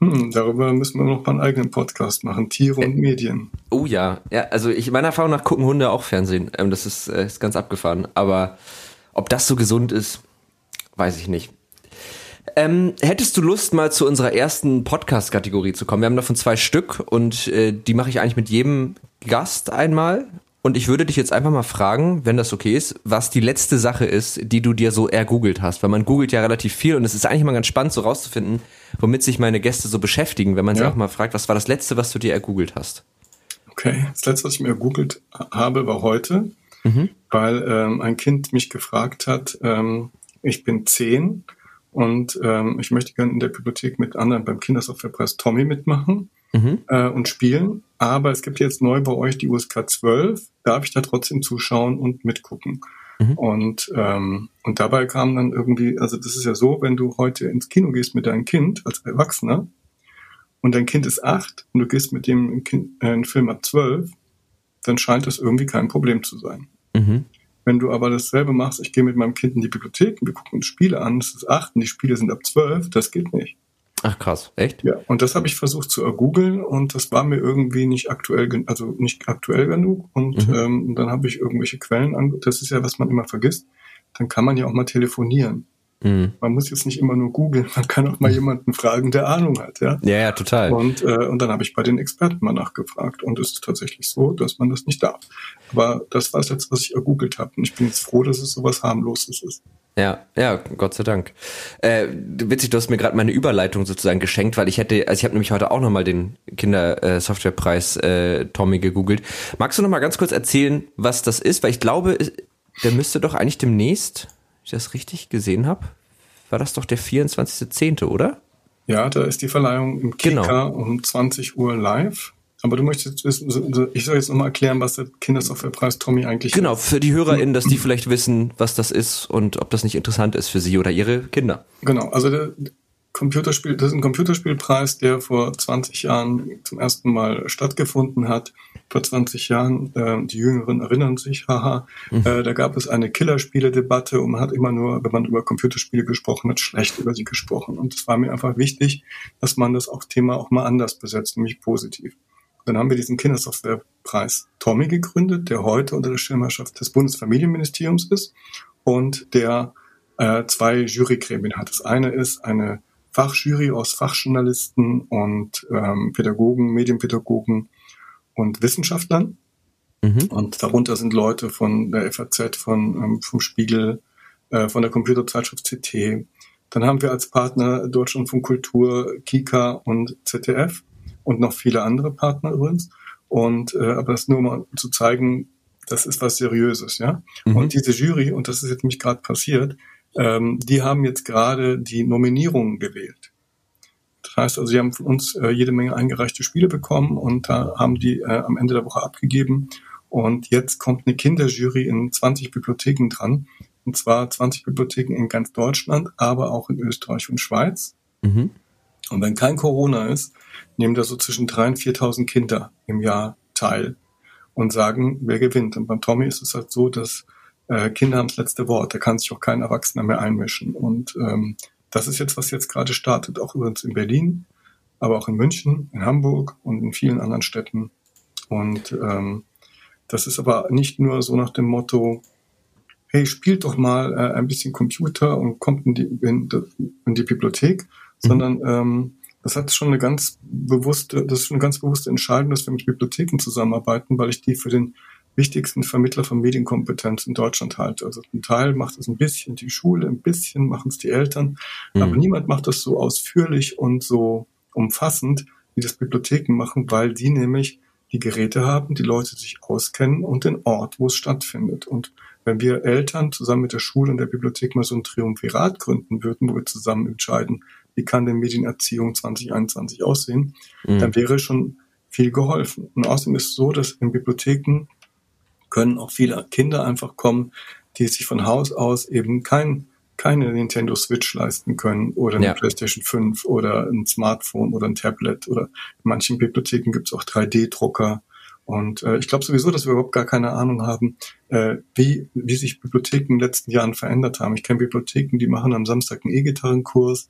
Hm, darüber müssen wir noch mal einen eigenen Podcast machen. Tiere und äh, Medien. Oh ja. Ja, also ich meiner Erfahrung nach gucken Hunde auch Fernsehen. Ähm, das ist, äh, ist ganz abgefahren. Aber ob das so gesund ist, weiß ich nicht. Ähm, hättest du Lust, mal zu unserer ersten Podcast-Kategorie zu kommen? Wir haben davon zwei Stück und äh, die mache ich eigentlich mit jedem Gast einmal. Und ich würde dich jetzt einfach mal fragen, wenn das okay ist, was die letzte Sache ist, die du dir so ergoogelt hast. Weil man googelt ja relativ viel und es ist eigentlich mal ganz spannend, so rauszufinden, womit sich meine Gäste so beschäftigen, wenn man ja. sie auch mal fragt, was war das letzte, was du dir ergoogelt hast? Okay, das letzte, was ich mir ergoogelt habe, war heute, mhm. weil ähm, ein Kind mich gefragt hat, ähm, ich bin zehn und ähm, ich möchte gerne in der Bibliothek mit anderen beim Kindersoftwarepreis Tommy mitmachen mhm. äh, und spielen. Aber es gibt jetzt neu bei euch die USK 12. Darf ich da trotzdem zuschauen und mitgucken? Mhm. Und, ähm, und dabei kam dann irgendwie, also das ist ja so, wenn du heute ins Kino gehst mit deinem Kind als Erwachsener und dein Kind ist acht und du gehst mit dem kind, äh, einen Film ab zwölf, dann scheint das irgendwie kein Problem zu sein. Mhm. Wenn du aber dasselbe machst, ich gehe mit meinem Kind in die Bibliothek, wir gucken uns Spiele an, es ist acht und die Spiele sind ab zwölf, das geht nicht. Ach krass, echt? Ja, und das habe ich versucht zu ergoogeln und das war mir irgendwie nicht aktuell, also nicht aktuell genug. Und mhm. ähm, dann habe ich irgendwelche Quellen an, das ist ja, was man immer vergisst, dann kann man ja auch mal telefonieren. Mhm. Man muss jetzt nicht immer nur googeln, man kann auch mal jemanden fragen, der Ahnung hat, ja. Ja, ja, total. Und, äh, und dann habe ich bei den Experten mal nachgefragt und es ist tatsächlich so, dass man das nicht darf. Aber das war es jetzt, was ich ergoogelt habe. Und ich bin jetzt froh, dass es sowas harmloses ist. Ja, ja, Gott sei Dank. Äh, witzig, du hast mir gerade meine Überleitung sozusagen geschenkt, weil ich hätte, also ich habe nämlich heute auch nochmal den Kindersoftwarepreis äh, Tommy gegoogelt. Magst du nochmal ganz kurz erzählen, was das ist? Weil ich glaube, der müsste doch eigentlich demnächst ich das richtig gesehen habe, war das doch der 24.10., oder? Ja, da ist die Verleihung im Kika genau. um 20 Uhr live. Aber du möchtest wissen, ich soll jetzt nochmal erklären, was der Kindersoftwarepreis Tommy eigentlich genau, ist. Genau, für die HörerInnen, dass die [clears throat] vielleicht wissen, was das ist und ob das nicht interessant ist für sie oder ihre Kinder. Genau, also der, Computerspiel, das ist ein Computerspielpreis, der vor 20 Jahren zum ersten Mal stattgefunden hat. Vor 20 Jahren, äh, die Jüngeren erinnern sich, haha, mhm. äh, da gab es eine Killerspiele-Debatte und man hat immer nur, wenn man über Computerspiele gesprochen hat, schlecht über sie gesprochen. Und es war mir einfach wichtig, dass man das auch Thema auch mal anders besetzt, nämlich positiv. Dann haben wir diesen Kindersoftwarepreis Tommy gegründet, der heute unter der Schirmherrschaft des Bundesfamilienministeriums ist und der äh, zwei Jurygremien hat. Das eine ist eine Fachjury aus Fachjournalisten und ähm, Pädagogen, Medienpädagogen und Wissenschaftlern. Mhm. Und darunter sind Leute von der FAZ, von, ähm, vom Spiegel, äh, von der Computerzeitschrift CT. Dann haben wir als Partner Deutschland von Kultur, Kika und ZDF und noch viele andere Partner übrigens. Und äh, aber das nur um mal zu zeigen, das ist was Seriöses, ja. Mhm. Und diese Jury, und das ist jetzt nämlich gerade passiert, ähm, die haben jetzt gerade die Nominierungen gewählt. Das heißt also, sie haben von uns äh, jede Menge eingereichte Spiele bekommen und da haben die äh, am Ende der Woche abgegeben. Und jetzt kommt eine Kinderjury in 20 Bibliotheken dran. Und zwar 20 Bibliotheken in ganz Deutschland, aber auch in Österreich und Schweiz. Mhm. Und wenn kein Corona ist, nehmen da so zwischen 3.000 und 4.000 Kinder im Jahr teil und sagen, wer gewinnt. Und beim Tommy ist es halt so, dass äh, Kinder haben das letzte Wort. Da kann sich auch kein Erwachsener mehr einmischen. Und ähm, das ist jetzt, was jetzt gerade startet, auch übrigens in Berlin, aber auch in München, in Hamburg und in vielen anderen Städten. Und ähm, das ist aber nicht nur so nach dem Motto, hey, spielt doch mal äh, ein bisschen Computer und kommt in die, in, in die Bibliothek, mhm. sondern ähm, das hat schon eine ganz bewusste, das ist schon eine ganz bewusste Entscheidung, dass wir mit Bibliotheken zusammenarbeiten, weil ich die für den wichtigsten Vermittler von Medienkompetenz in Deutschland halt. Also ein Teil macht es ein bisschen die Schule, ein bisschen machen es die Eltern, mhm. aber niemand macht das so ausführlich und so umfassend, wie das Bibliotheken machen, weil die nämlich die Geräte haben, die Leute sich auskennen und den Ort, wo es stattfindet. Und wenn wir Eltern zusammen mit der Schule und der Bibliothek mal so ein Triumvirat gründen würden, wo wir zusammen entscheiden, wie kann denn Medienerziehung 2021 aussehen, mhm. dann wäre schon viel geholfen. Und außerdem ist es so, dass in Bibliotheken können auch viele Kinder einfach kommen, die sich von Haus aus eben kein, keine Nintendo Switch leisten können oder eine ja. PlayStation 5 oder ein Smartphone oder ein Tablet oder in manchen Bibliotheken gibt es auch 3D-Drucker. Und äh, ich glaube sowieso, dass wir überhaupt gar keine Ahnung haben, äh, wie, wie sich Bibliotheken in den letzten Jahren verändert haben. Ich kenne Bibliotheken, die machen am Samstag einen E-Gitarrenkurs.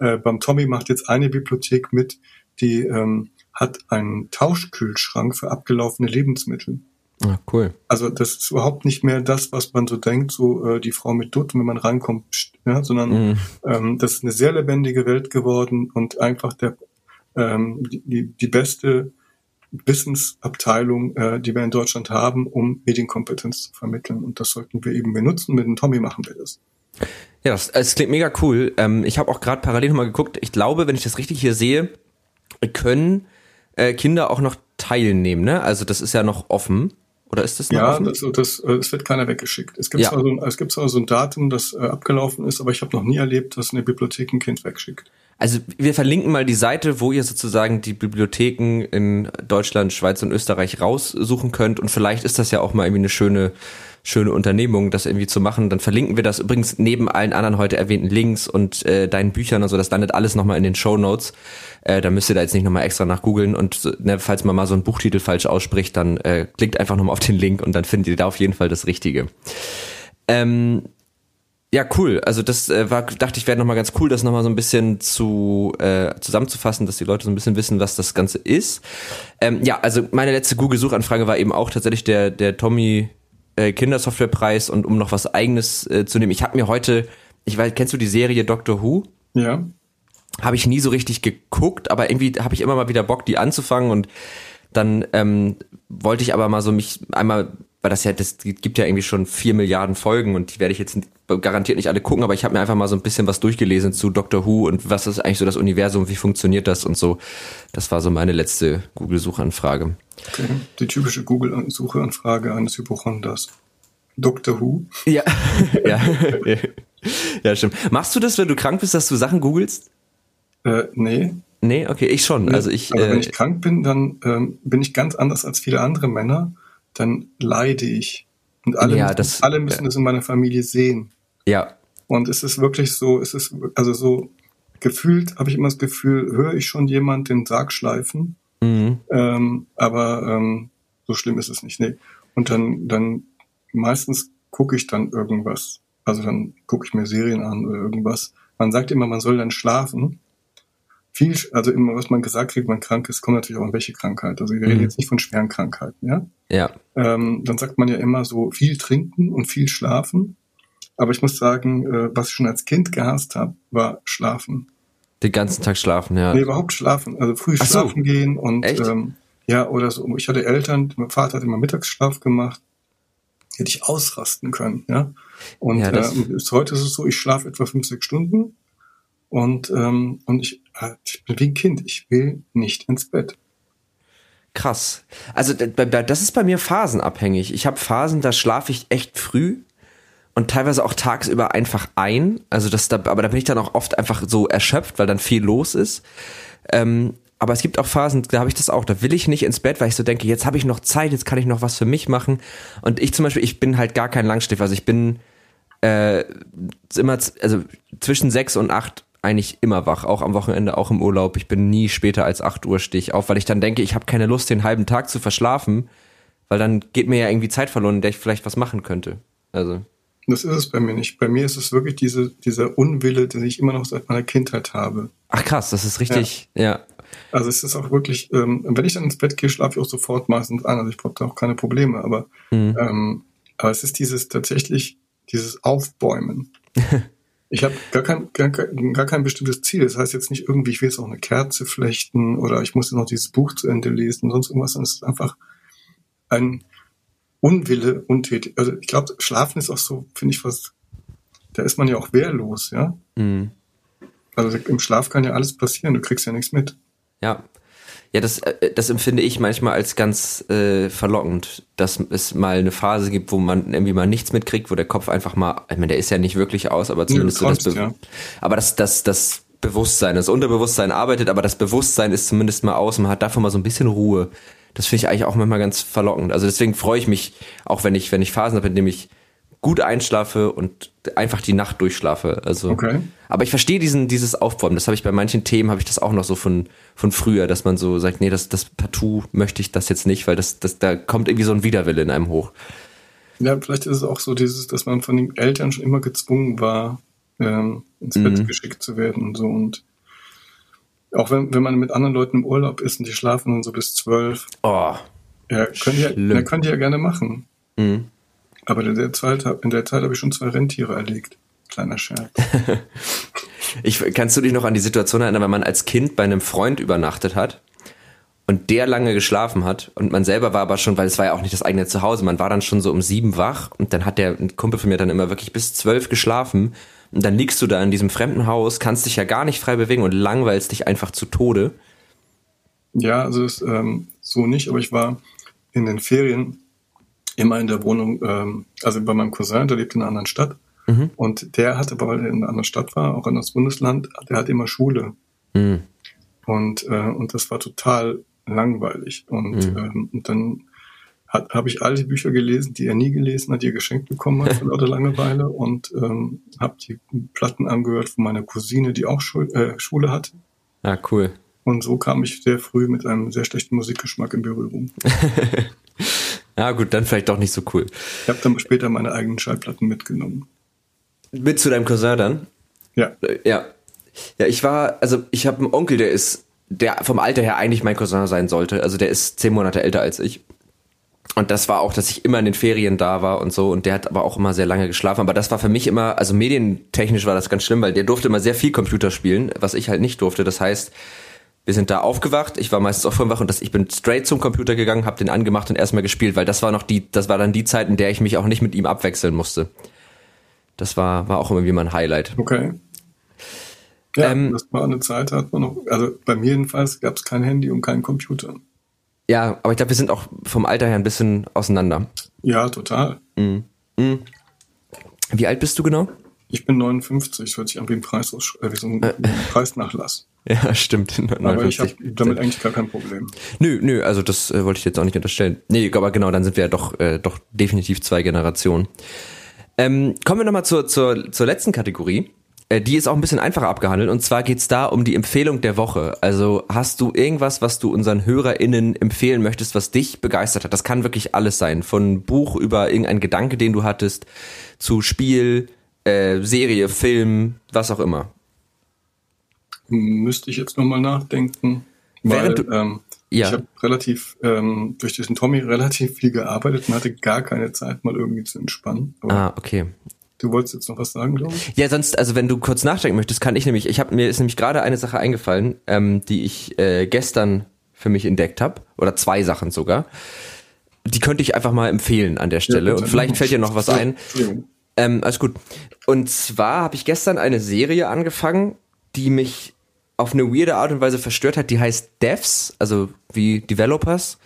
Äh, beim Tommy macht jetzt eine Bibliothek mit, die ähm, hat einen Tauschkühlschrank für abgelaufene Lebensmittel. Ah, cool. Also das ist überhaupt nicht mehr das, was man so denkt, so äh, die Frau mit Dutt, wenn man reinkommt, ja, sondern mm. ähm, das ist eine sehr lebendige Welt geworden und einfach der ähm, die, die beste Wissensabteilung, äh, die wir in Deutschland haben, um Medienkompetenz zu vermitteln. Und das sollten wir eben benutzen. Mit dem Tommy machen wir das. Ja, das, das klingt mega cool. Ähm, ich habe auch gerade parallel nochmal geguckt. Ich glaube, wenn ich das richtig hier sehe, können äh, Kinder auch noch teilnehmen. Ne? Also das ist ja noch offen. Oder ist das noch Ja, das, das, äh, es wird keiner weggeschickt. Es gibt, ja. zwar, so ein, es gibt zwar so ein Datum, das äh, abgelaufen ist, aber ich habe noch nie erlebt, dass eine Bibliothek ein Kind wegschickt. Also wir verlinken mal die Seite, wo ihr sozusagen die Bibliotheken in Deutschland, Schweiz und Österreich raussuchen könnt. Und vielleicht ist das ja auch mal irgendwie eine schöne schöne Unternehmung, das irgendwie zu machen. Dann verlinken wir das übrigens neben allen anderen heute erwähnten Links und äh, deinen Büchern und so. Das landet alles nochmal in den Show Notes. Äh, da müsst ihr da jetzt nicht nochmal extra nach googeln und ne, falls man mal so einen Buchtitel falsch ausspricht, dann äh, klickt einfach nochmal auf den Link und dann findet ihr da auf jeden Fall das Richtige. Ähm, ja, cool. Also das äh, war, dachte ich, wäre nochmal ganz cool, das nochmal so ein bisschen zu äh, zusammenzufassen, dass die Leute so ein bisschen wissen, was das Ganze ist. Ähm, ja, also meine letzte Google-Suchanfrage war eben auch tatsächlich der, der Tommy äh, Kindersoftwarepreis und um noch was eigenes äh, zu nehmen. Ich habe mir heute, ich weiß, kennst du die Serie Doctor Who? Ja. Habe ich nie so richtig geguckt, aber irgendwie habe ich immer mal wieder Bock, die anzufangen und dann ähm, wollte ich aber mal so mich einmal, weil das ja, das gibt ja irgendwie schon vier Milliarden Folgen und die werde ich jetzt garantiert nicht alle gucken, aber ich habe mir einfach mal so ein bisschen was durchgelesen zu Doctor Who und was ist eigentlich so das Universum, wie funktioniert das und so. Das war so meine letzte Google-Suchanfrage. Okay. Die typische Google-Suchanfrage eines Hypochonders. Doctor Who? Ja. [laughs] ja. ja, stimmt. Machst du das, wenn du krank bist, dass du Sachen googelst? Äh, nee. Nee, okay, ich schon. Nee. Also ich. Also wenn äh, ich krank bin, dann ähm, bin ich ganz anders als viele andere Männer. Dann leide ich. Und alle, ja, das, alle müssen das in meiner Familie sehen. Ja. Und es ist wirklich so, es ist, also so gefühlt habe ich immer das Gefühl, höre ich schon jemand den Sarg schleifen Mhm. Ähm, aber ähm, so schlimm ist es nicht. Nee. Und dann, dann meistens gucke ich dann irgendwas. Also dann gucke ich mir Serien an oder irgendwas. Man sagt immer, man soll dann schlafen. Viel, also immer, was man gesagt kriegt, man krank ist, kommt natürlich auch an welche Krankheit. Also wir reden mhm. jetzt nicht von schweren Krankheiten, ja? Ja. Ähm, dann sagt man ja immer so viel trinken und viel schlafen. Aber ich muss sagen, äh, was ich schon als Kind gehasst habe, war schlafen. Den ganzen Tag schlafen, ja. Nee, überhaupt schlafen. Also früh so. schlafen gehen und ähm, ja, oder so. Ich hatte Eltern, mein Vater hat immer Mittagsschlaf gemacht. Hätte ich ausrasten können, ja. Und ja, äh, bis heute ist es so, ich schlafe etwa fünf, sechs Stunden und, ähm, und ich, ich bin wie ein Kind, ich will nicht ins Bett. Krass. Also das ist bei mir phasenabhängig. Ich habe Phasen, da schlafe ich echt früh und teilweise auch tagsüber einfach ein. Also das da, aber da bin ich dann auch oft einfach so erschöpft, weil dann viel los ist. Ähm, aber es gibt auch Phasen, da habe ich das auch. Da will ich nicht ins Bett, weil ich so denke, jetzt habe ich noch Zeit, jetzt kann ich noch was für mich machen. Und ich zum Beispiel, ich bin halt gar kein Langstift. Also ich bin äh, immer, also zwischen sechs und acht eigentlich immer wach, auch am Wochenende, auch im Urlaub. Ich bin nie später als acht Uhr stich auf, weil ich dann denke, ich habe keine Lust, den halben Tag zu verschlafen, weil dann geht mir ja irgendwie Zeit verloren, in der ich vielleicht was machen könnte. Also. Das ist es bei mir nicht. Bei mir ist es wirklich diese, dieser Unwille, den ich immer noch seit meiner Kindheit habe. Ach krass, das ist richtig, ja. ja. Also es ist auch wirklich, ähm, wenn ich dann ins Bett gehe, schlafe ich auch sofort meistens an. Also ich habe da auch keine Probleme. Aber, mhm. ähm, aber es ist dieses tatsächlich, dieses Aufbäumen. [laughs] ich habe gar kein, gar, gar kein bestimmtes Ziel. Das heißt jetzt nicht irgendwie, ich will jetzt auch eine Kerze flechten oder ich muss jetzt noch dieses Buch zu Ende lesen sonst irgendwas, sondern es ist einfach ein, Unwille untätig. Also ich glaube, Schlafen ist auch so, finde ich was, da ist man ja auch wehrlos, ja. Mhm. Also im Schlaf kann ja alles passieren, du kriegst ja nichts mit. Ja. Ja, das, äh, das empfinde ich manchmal als ganz äh, verlockend, dass es mal eine Phase gibt, wo man irgendwie mal nichts mitkriegt, wo der Kopf einfach mal, ich meine, der ist ja nicht wirklich aus, aber zumindest ja, so das, Be ja. aber das, das, das Bewusstsein, das Unterbewusstsein arbeitet, aber das Bewusstsein ist zumindest mal aus, man hat davon mal so ein bisschen Ruhe. Das finde ich eigentlich auch manchmal ganz verlockend. Also deswegen freue ich mich, auch wenn ich, wenn ich Phasen habe, in denen ich gut einschlafe und einfach die Nacht durchschlafe. Also, okay. aber ich verstehe diesen dieses Aufbäumen. Das habe ich bei manchen Themen habe ich das auch noch so von von früher, dass man so sagt, nee, das das partout möchte ich das jetzt nicht, weil das das da kommt irgendwie so ein Widerwille in einem hoch. Ja, vielleicht ist es auch so dieses, dass man von den Eltern schon immer gezwungen war, ähm, ins Bett mhm. geschickt zu werden und so und auch wenn, wenn man mit anderen Leuten im Urlaub ist und die schlafen dann so bis zwölf. Oh. Ja, könnt ihr, ja, könnt ihr ja gerne machen. Mhm. Aber in der Zeit, in der Zeit habe ich schon zwei Rentiere erlegt. Kleiner Scherz. [laughs] ich, kannst du dich noch an die Situation erinnern, wenn man als Kind bei einem Freund übernachtet hat und der lange geschlafen hat und man selber war aber schon, weil es war ja auch nicht das eigene Zuhause, man war dann schon so um sieben wach und dann hat der Kumpel von mir dann immer wirklich bis zwölf geschlafen und dann liegst du da in diesem fremden Haus, kannst dich ja gar nicht frei bewegen und langweilst dich einfach zu Tode. Ja, also ist, ähm, so nicht, aber ich war in den Ferien immer in der Wohnung, ähm, also bei meinem Cousin, der lebt in einer anderen Stadt. Mhm. Und der hatte, weil er in einer anderen Stadt war, auch in das Bundesland, der hat immer Schule. Mhm. Und, äh, und das war total langweilig. Und, mhm. ähm, und dann habe ich all die Bücher gelesen, die er nie gelesen hat, die er geschenkt bekommen hat für [laughs] lauter Langeweile und ähm, habe die Platten angehört von meiner Cousine, die auch Schul äh, Schule hat. Ah, cool. Und so kam ich sehr früh mit einem sehr schlechten Musikgeschmack in Berührung. [laughs] Ja, gut, dann vielleicht doch nicht so cool. Ich habe dann später meine eigenen Schallplatten mitgenommen. Mit zu deinem Cousin dann? Ja. Äh, ja. Ja, ich war, also ich habe einen Onkel, der ist, der vom Alter her eigentlich mein Cousin sein sollte. Also der ist zehn Monate älter als ich. Und das war auch, dass ich immer in den Ferien da war und so. Und der hat aber auch immer sehr lange geschlafen. Aber das war für mich immer, also medientechnisch war das ganz schlimm, weil der durfte immer sehr viel Computer spielen, was ich halt nicht durfte. Das heißt, wir sind da aufgewacht, ich war meistens auch voll wach und das, ich bin straight zum Computer gegangen, habe den angemacht und erstmal gespielt, weil das war noch die, das war dann die Zeit, in der ich mich auch nicht mit ihm abwechseln musste. Das war, war auch irgendwie mein Highlight. Okay. Ja, ähm, das war eine Zeit, hat man noch, also bei mir jedenfalls gab es kein Handy und keinen Computer. Ja, aber ich glaube, wir sind auch vom Alter her ein bisschen auseinander. Ja, total. Mhm. Mhm. Wie alt bist du genau? Ich bin 59, das hört sich an wie ein, Preis, äh, wie so ein äh. Preisnachlass. Ja, [laughs] stimmt. 59. Aber ich habe damit eigentlich gar kein Problem. Nö, nö, also das äh, wollte ich jetzt auch nicht unterstellen. Nee, aber genau, dann sind wir ja doch, äh, doch definitiv zwei Generationen. Ähm, kommen wir nochmal zur, zur, zur letzten Kategorie. Äh, die ist auch ein bisschen einfacher abgehandelt. Und zwar geht's da um die Empfehlung der Woche. Also hast du irgendwas, was du unseren HörerInnen empfehlen möchtest, was dich begeistert hat? Das kann wirklich alles sein. Von Buch über irgendein Gedanke, den du hattest, zu Spiel, äh, Serie, Film, was auch immer. Müsste ich jetzt nochmal nachdenken. Weil, du, ähm, ja. ich habe relativ, ähm, durch diesen Tommy relativ viel gearbeitet und hatte gar keine Zeit, mal irgendwie zu entspannen. Aber ah, okay. Du wolltest jetzt noch was sagen, glaube ich? Ja, sonst, also wenn du kurz nachdenken möchtest, kann ich nämlich, ich habe mir ist nämlich gerade eine Sache eingefallen, ähm, die ich äh, gestern für mich entdeckt habe, oder zwei Sachen sogar. Die könnte ich einfach mal empfehlen an der Stelle. Ja, und vielleicht fällt dir noch was ein. Ähm, alles gut. Und zwar habe ich gestern eine Serie angefangen, die mich auf eine weirde Art und Weise verstört hat. Die heißt Devs, also wie Developers.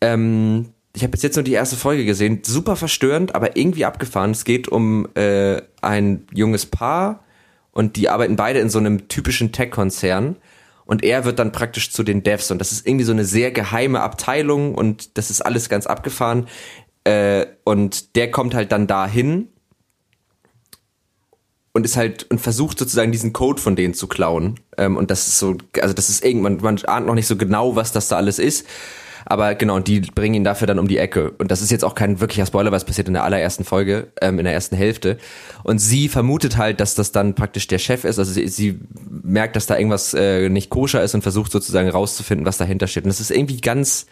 Ähm, ich habe bis jetzt nur die erste Folge gesehen. Super verstörend, aber irgendwie abgefahren. Es geht um äh, ein junges Paar und die arbeiten beide in so einem typischen Tech-Konzern. Und er wird dann praktisch zu den Devs. Und das ist irgendwie so eine sehr geheime Abteilung und das ist alles ganz abgefahren. Äh, und der kommt halt dann dahin und ist halt und versucht sozusagen diesen Code von denen zu klauen. Ähm, und das ist so, also das ist irgendwann, man ahnt noch nicht so genau, was das da alles ist. Aber genau, und die bringen ihn dafür dann um die Ecke. Und das ist jetzt auch kein wirklicher Spoiler, was passiert in der allerersten Folge, ähm, in der ersten Hälfte. Und sie vermutet halt, dass das dann praktisch der Chef ist. Also sie, sie merkt, dass da irgendwas äh, nicht koscher ist und versucht sozusagen rauszufinden, was dahinter steht. Und das ist irgendwie ganz,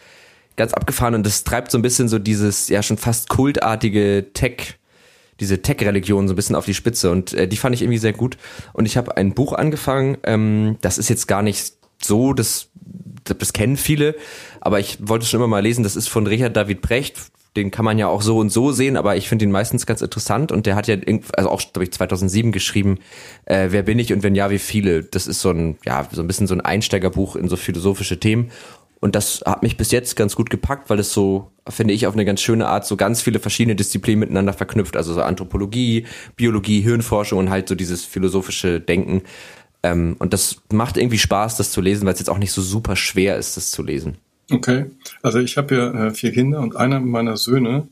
ganz abgefahren und das treibt so ein bisschen so dieses ja schon fast kultartige Tech- diese Tech-Religion so ein bisschen auf die Spitze und äh, die fand ich irgendwie sehr gut. Und ich habe ein Buch angefangen, ähm, das ist jetzt gar nicht so, das, das kennen viele, aber ich wollte schon immer mal lesen, das ist von Richard David Brecht, den kann man ja auch so und so sehen, aber ich finde ihn meistens ganz interessant und der hat ja also auch glaube ich 2007 geschrieben, äh, wer bin ich und wenn ja, wie viele. Das ist so ein ja so ein bisschen so ein Einsteigerbuch in so philosophische Themen Und das hat mich bis jetzt ganz gut gepackt, weil es so, finde ich, auf eine ganz schöne Art so ganz viele verschiedene Disziplinen miteinander verknüpft. Also so Anthropologie, Biologie, Hirnforschung und halt so dieses philosophische Denken. Ähm, und das macht irgendwie Spaß, das zu lesen, weil es jetzt auch nicht so super schwer ist, das zu lesen. Okay, also ich habe ja äh, vier Kinder und einer meiner Söhne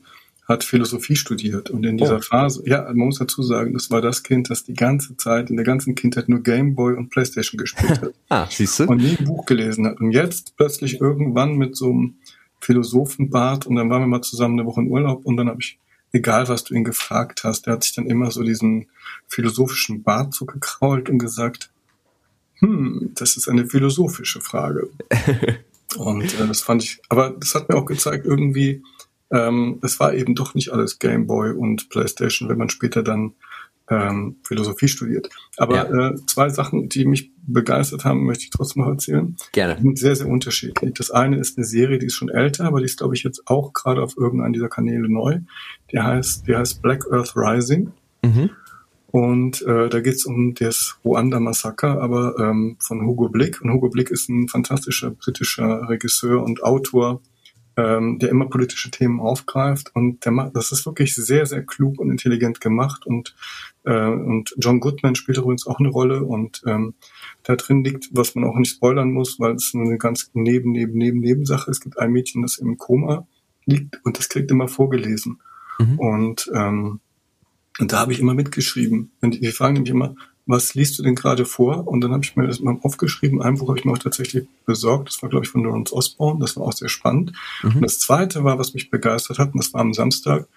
hat Philosophie studiert und in dieser oh. Phase, ja, man muss dazu sagen, das war das Kind, das die ganze Zeit, in der ganzen Kindheit nur Gameboy und Playstation gespielt hat. [laughs] ah, siehst du? Und nie ein Buch gelesen hat. Und jetzt plötzlich irgendwann mit so einem Philosophenbart und dann waren wir mal zusammen eine Woche in Urlaub und dann habe ich, egal was du ihn gefragt hast, der hat sich dann immer so diesen philosophischen Bart zugekrault und gesagt, hm, das ist eine philosophische Frage. [laughs] und äh, das fand ich, aber das hat mir auch gezeigt, irgendwie, ähm, es war eben doch nicht alles Gameboy und Playstation, wenn man später dann ähm, Philosophie studiert. Aber ja. äh, zwei Sachen, die mich begeistert haben, möchte ich trotzdem noch erzählen. Gerne. Die sind sehr, sehr unterschiedlich. Das eine ist eine Serie, die ist schon älter, aber die ist, glaube ich, jetzt auch gerade auf irgendeinem dieser Kanäle neu. Die heißt, die heißt Black Earth Rising. Mhm. Und äh, da geht's um das Ruanda-Massaker, aber ähm, von Hugo Blick. Und Hugo Blick ist ein fantastischer britischer Regisseur und Autor, ähm, der immer politische Themen aufgreift und der macht, das ist wirklich sehr, sehr klug und intelligent gemacht und äh, und John Goodman spielt übrigens auch eine Rolle und ähm, da drin liegt, was man auch nicht spoilern muss, weil es nur eine ganz neben, neben, neben, Nebensache. Es gibt ein Mädchen, das im Koma liegt und das kriegt immer vorgelesen. Mhm. Und ähm, und da habe ich immer mitgeschrieben. Und die fragen nämlich immer, was liest du denn gerade vor? Und dann habe ich mir das mal aufgeschrieben. Ein Buch habe ich mir auch tatsächlich besorgt. Das war, glaube ich, von Lawrence Osborne. Das war auch sehr spannend. Mhm. Und das zweite war, was mich begeistert hat, und das war am Samstag.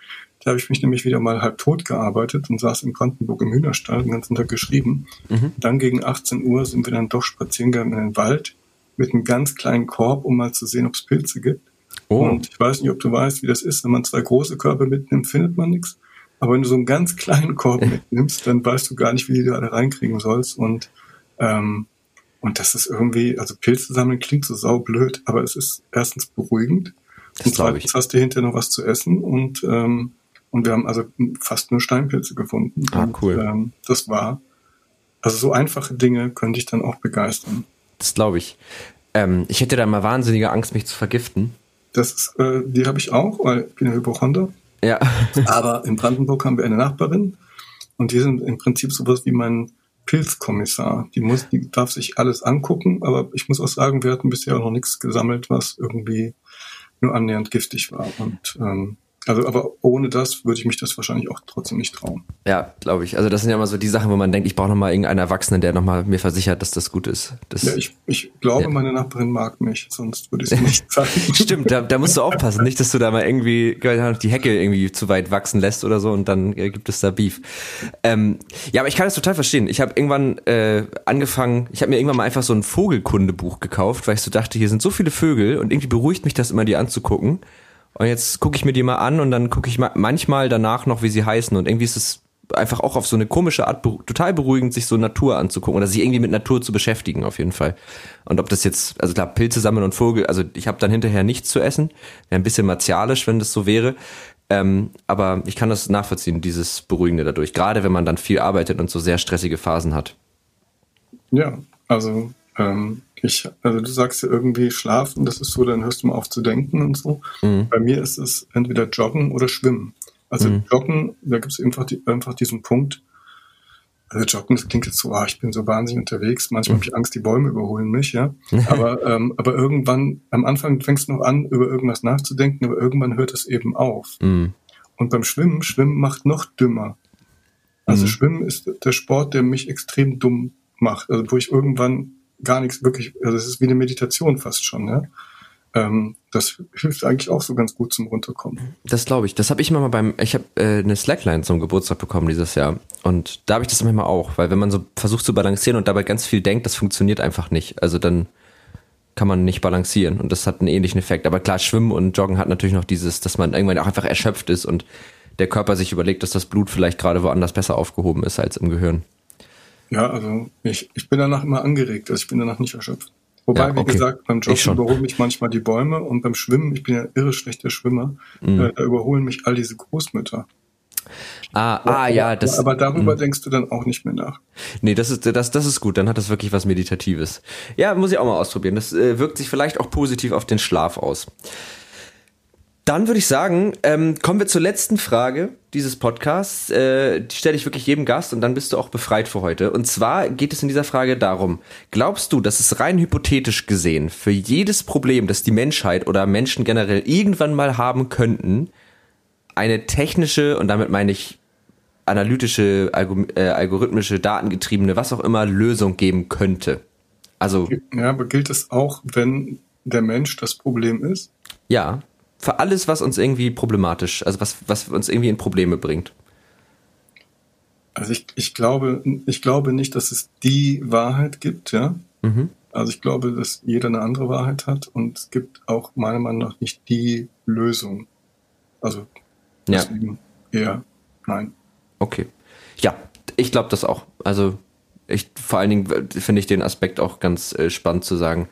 Da habe ich mich nämlich wieder mal halb tot gearbeitet und saß in Brandenburg im Hühnerstall den ganzen Tag geschrieben. Mhm. Dann gegen 18 Uhr sind wir dann doch spazieren gegangen in den Wald mit einem ganz kleinen Korb, um mal zu sehen, ob es Pilze gibt. Oh. Und ich weiß nicht, ob du weißt, wie das ist. Wenn man zwei große Körbe mitnimmt, findet man nichts. Aber wenn du so einen ganz kleinen Korb mitnimmst, dann weißt du gar nicht, wie du alle reinkriegen sollst. Und, ähm, und das ist irgendwie, also Pilze sammeln klingt so saublöd, aber es ist erstens beruhigend. Das und zweitens hast du hinterher noch was zu essen und, ähm, und wir haben also fast nur Steinpilze gefunden. Ah, cool. Und, ähm, das war, also so einfache Dinge könnte ich dann auch begeistern. Das glaube ich. Ähm, ich hätte da mal wahnsinnige Angst, mich zu vergiften. Das ist, äh, die habe ich auch, weil ich bin ja Hypochonder. Ja. [laughs] Aber in Brandenburg haben wir eine Nachbarin und die sind im Prinzip sowas wie mein Pilzkommissar. Die muss, die darf sich alles angucken, aber ich muss auch sagen, wir hatten bisher noch nichts gesammelt, was irgendwie nur annähernd giftig war. Und ähm, also, aber ohne das würde ich mich das wahrscheinlich auch trotzdem nicht trauen. Ja, glaube ich. Also das sind ja immer so die Sachen, wo man denkt, ich brauche nochmal irgendeinen Erwachsenen, der nochmal mir versichert, dass das gut ist. Das, ja, ich, ich glaube, ja. meine Nachbarin mag mich, sonst würde ich es nicht [laughs] zeigen. Stimmt, da, da musst du aufpassen, nicht, dass du da mal irgendwie die Hecke irgendwie zu weit wachsen lässt oder so und dann äh, gibt es da Beef. Ähm, ja, aber ich kann das total verstehen. Ich habe irgendwann äh, angefangen, ich habe mir irgendwann mal einfach so ein Vogelkundebuch gekauft, weil ich so dachte, hier sind so viele Vögel und irgendwie beruhigt mich das immer, die anzugucken. Und jetzt gucke ich mir die mal an und dann gucke ich manchmal danach noch, wie sie heißen. Und irgendwie ist es einfach auch auf so eine komische Art total beruhigend, sich so Natur anzugucken oder sich irgendwie mit Natur zu beschäftigen, auf jeden Fall. Und ob das jetzt, also klar, Pilze sammeln und Vogel, also ich habe dann hinterher nichts zu essen. Wäre ein bisschen martialisch, wenn das so wäre. Ähm, aber ich kann das nachvollziehen, dieses Beruhigende dadurch. Gerade wenn man dann viel arbeitet und so sehr stressige Phasen hat. Ja, also ähm, ich, also du sagst ja irgendwie schlafen, das ist so, dann hörst du mal auf zu denken und so. Mhm. Bei mir ist es entweder Joggen oder Schwimmen. Also mhm. Joggen, da gibt es einfach, die, einfach diesen Punkt, also Joggen, das klingt jetzt so, ah, ich bin so wahnsinnig unterwegs, manchmal mhm. habe ich Angst, die Bäume überholen mich, ja. [laughs] Aber, ähm, aber irgendwann, am Anfang fängst du noch an, über irgendwas nachzudenken, aber irgendwann hört es eben auf. Mhm. Und beim Schwimmen, Schwimmen macht noch dümmer. Also mhm. Schwimmen ist der Sport, der mich extrem dumm macht. Also wo ich irgendwann gar nichts wirklich, also es ist wie eine Meditation fast schon, ja. Ähm, das hilft eigentlich auch so ganz gut zum Runterkommen. Das glaube ich. Das habe ich immer mal beim, ich habe äh, eine Slackline zum Geburtstag bekommen dieses Jahr. Und da habe ich das manchmal auch, weil wenn man so versucht zu balancieren und dabei ganz viel denkt, das funktioniert einfach nicht. Also dann kann man nicht balancieren und das hat einen ähnlichen Effekt. Aber klar, Schwimmen und Joggen hat natürlich noch dieses, dass man irgendwann auch einfach erschöpft ist und der Körper sich überlegt, dass das Blut vielleicht gerade woanders besser aufgehoben ist als im Gehirn. Ja, also ich, ich bin danach immer angeregt, also ich bin danach nicht erschöpft. Wobei, ja, okay. wie gesagt, beim Joggen überholen mich manchmal die Bäume und beim Schwimmen, ich bin ja irre schlechter Schwimmer, mhm. äh, da überholen mich all diese Großmütter. Ah, ah ja, das. Aber darüber mh. denkst du dann auch nicht mehr nach. Nee, das ist, das, das ist gut. Dann hat das wirklich was Meditatives. Ja, muss ich auch mal ausprobieren. Das äh, wirkt sich vielleicht auch positiv auf den Schlaf aus. Dann würde ich sagen, ähm, kommen wir zur letzten Frage dieses Podcasts. Äh, die stelle ich wirklich jedem Gast und dann bist du auch befreit für heute. Und zwar geht es in dieser Frage darum, glaubst du, dass es rein hypothetisch gesehen für jedes Problem, das die Menschheit oder Menschen generell irgendwann mal haben könnten, eine technische, und damit meine ich analytische, äh, algorithmische, datengetriebene, was auch immer, Lösung geben könnte? Also. Ja, aber gilt es auch, wenn der Mensch das Problem ist? Ja, für alles, was uns irgendwie problematisch, also was, was uns irgendwie in Probleme bringt. Also ich, ich glaube, ich glaube nicht, dass es die Wahrheit gibt, ja. Mhm. Also ich glaube, dass jeder eine andere Wahrheit hat und es gibt auch meiner Meinung nach nicht die Lösung. Also deswegen ja. eher nein. Okay. Ja, ich glaube das auch. Also ich vor allen Dingen finde ich den Aspekt auch ganz äh, spannend zu sagen,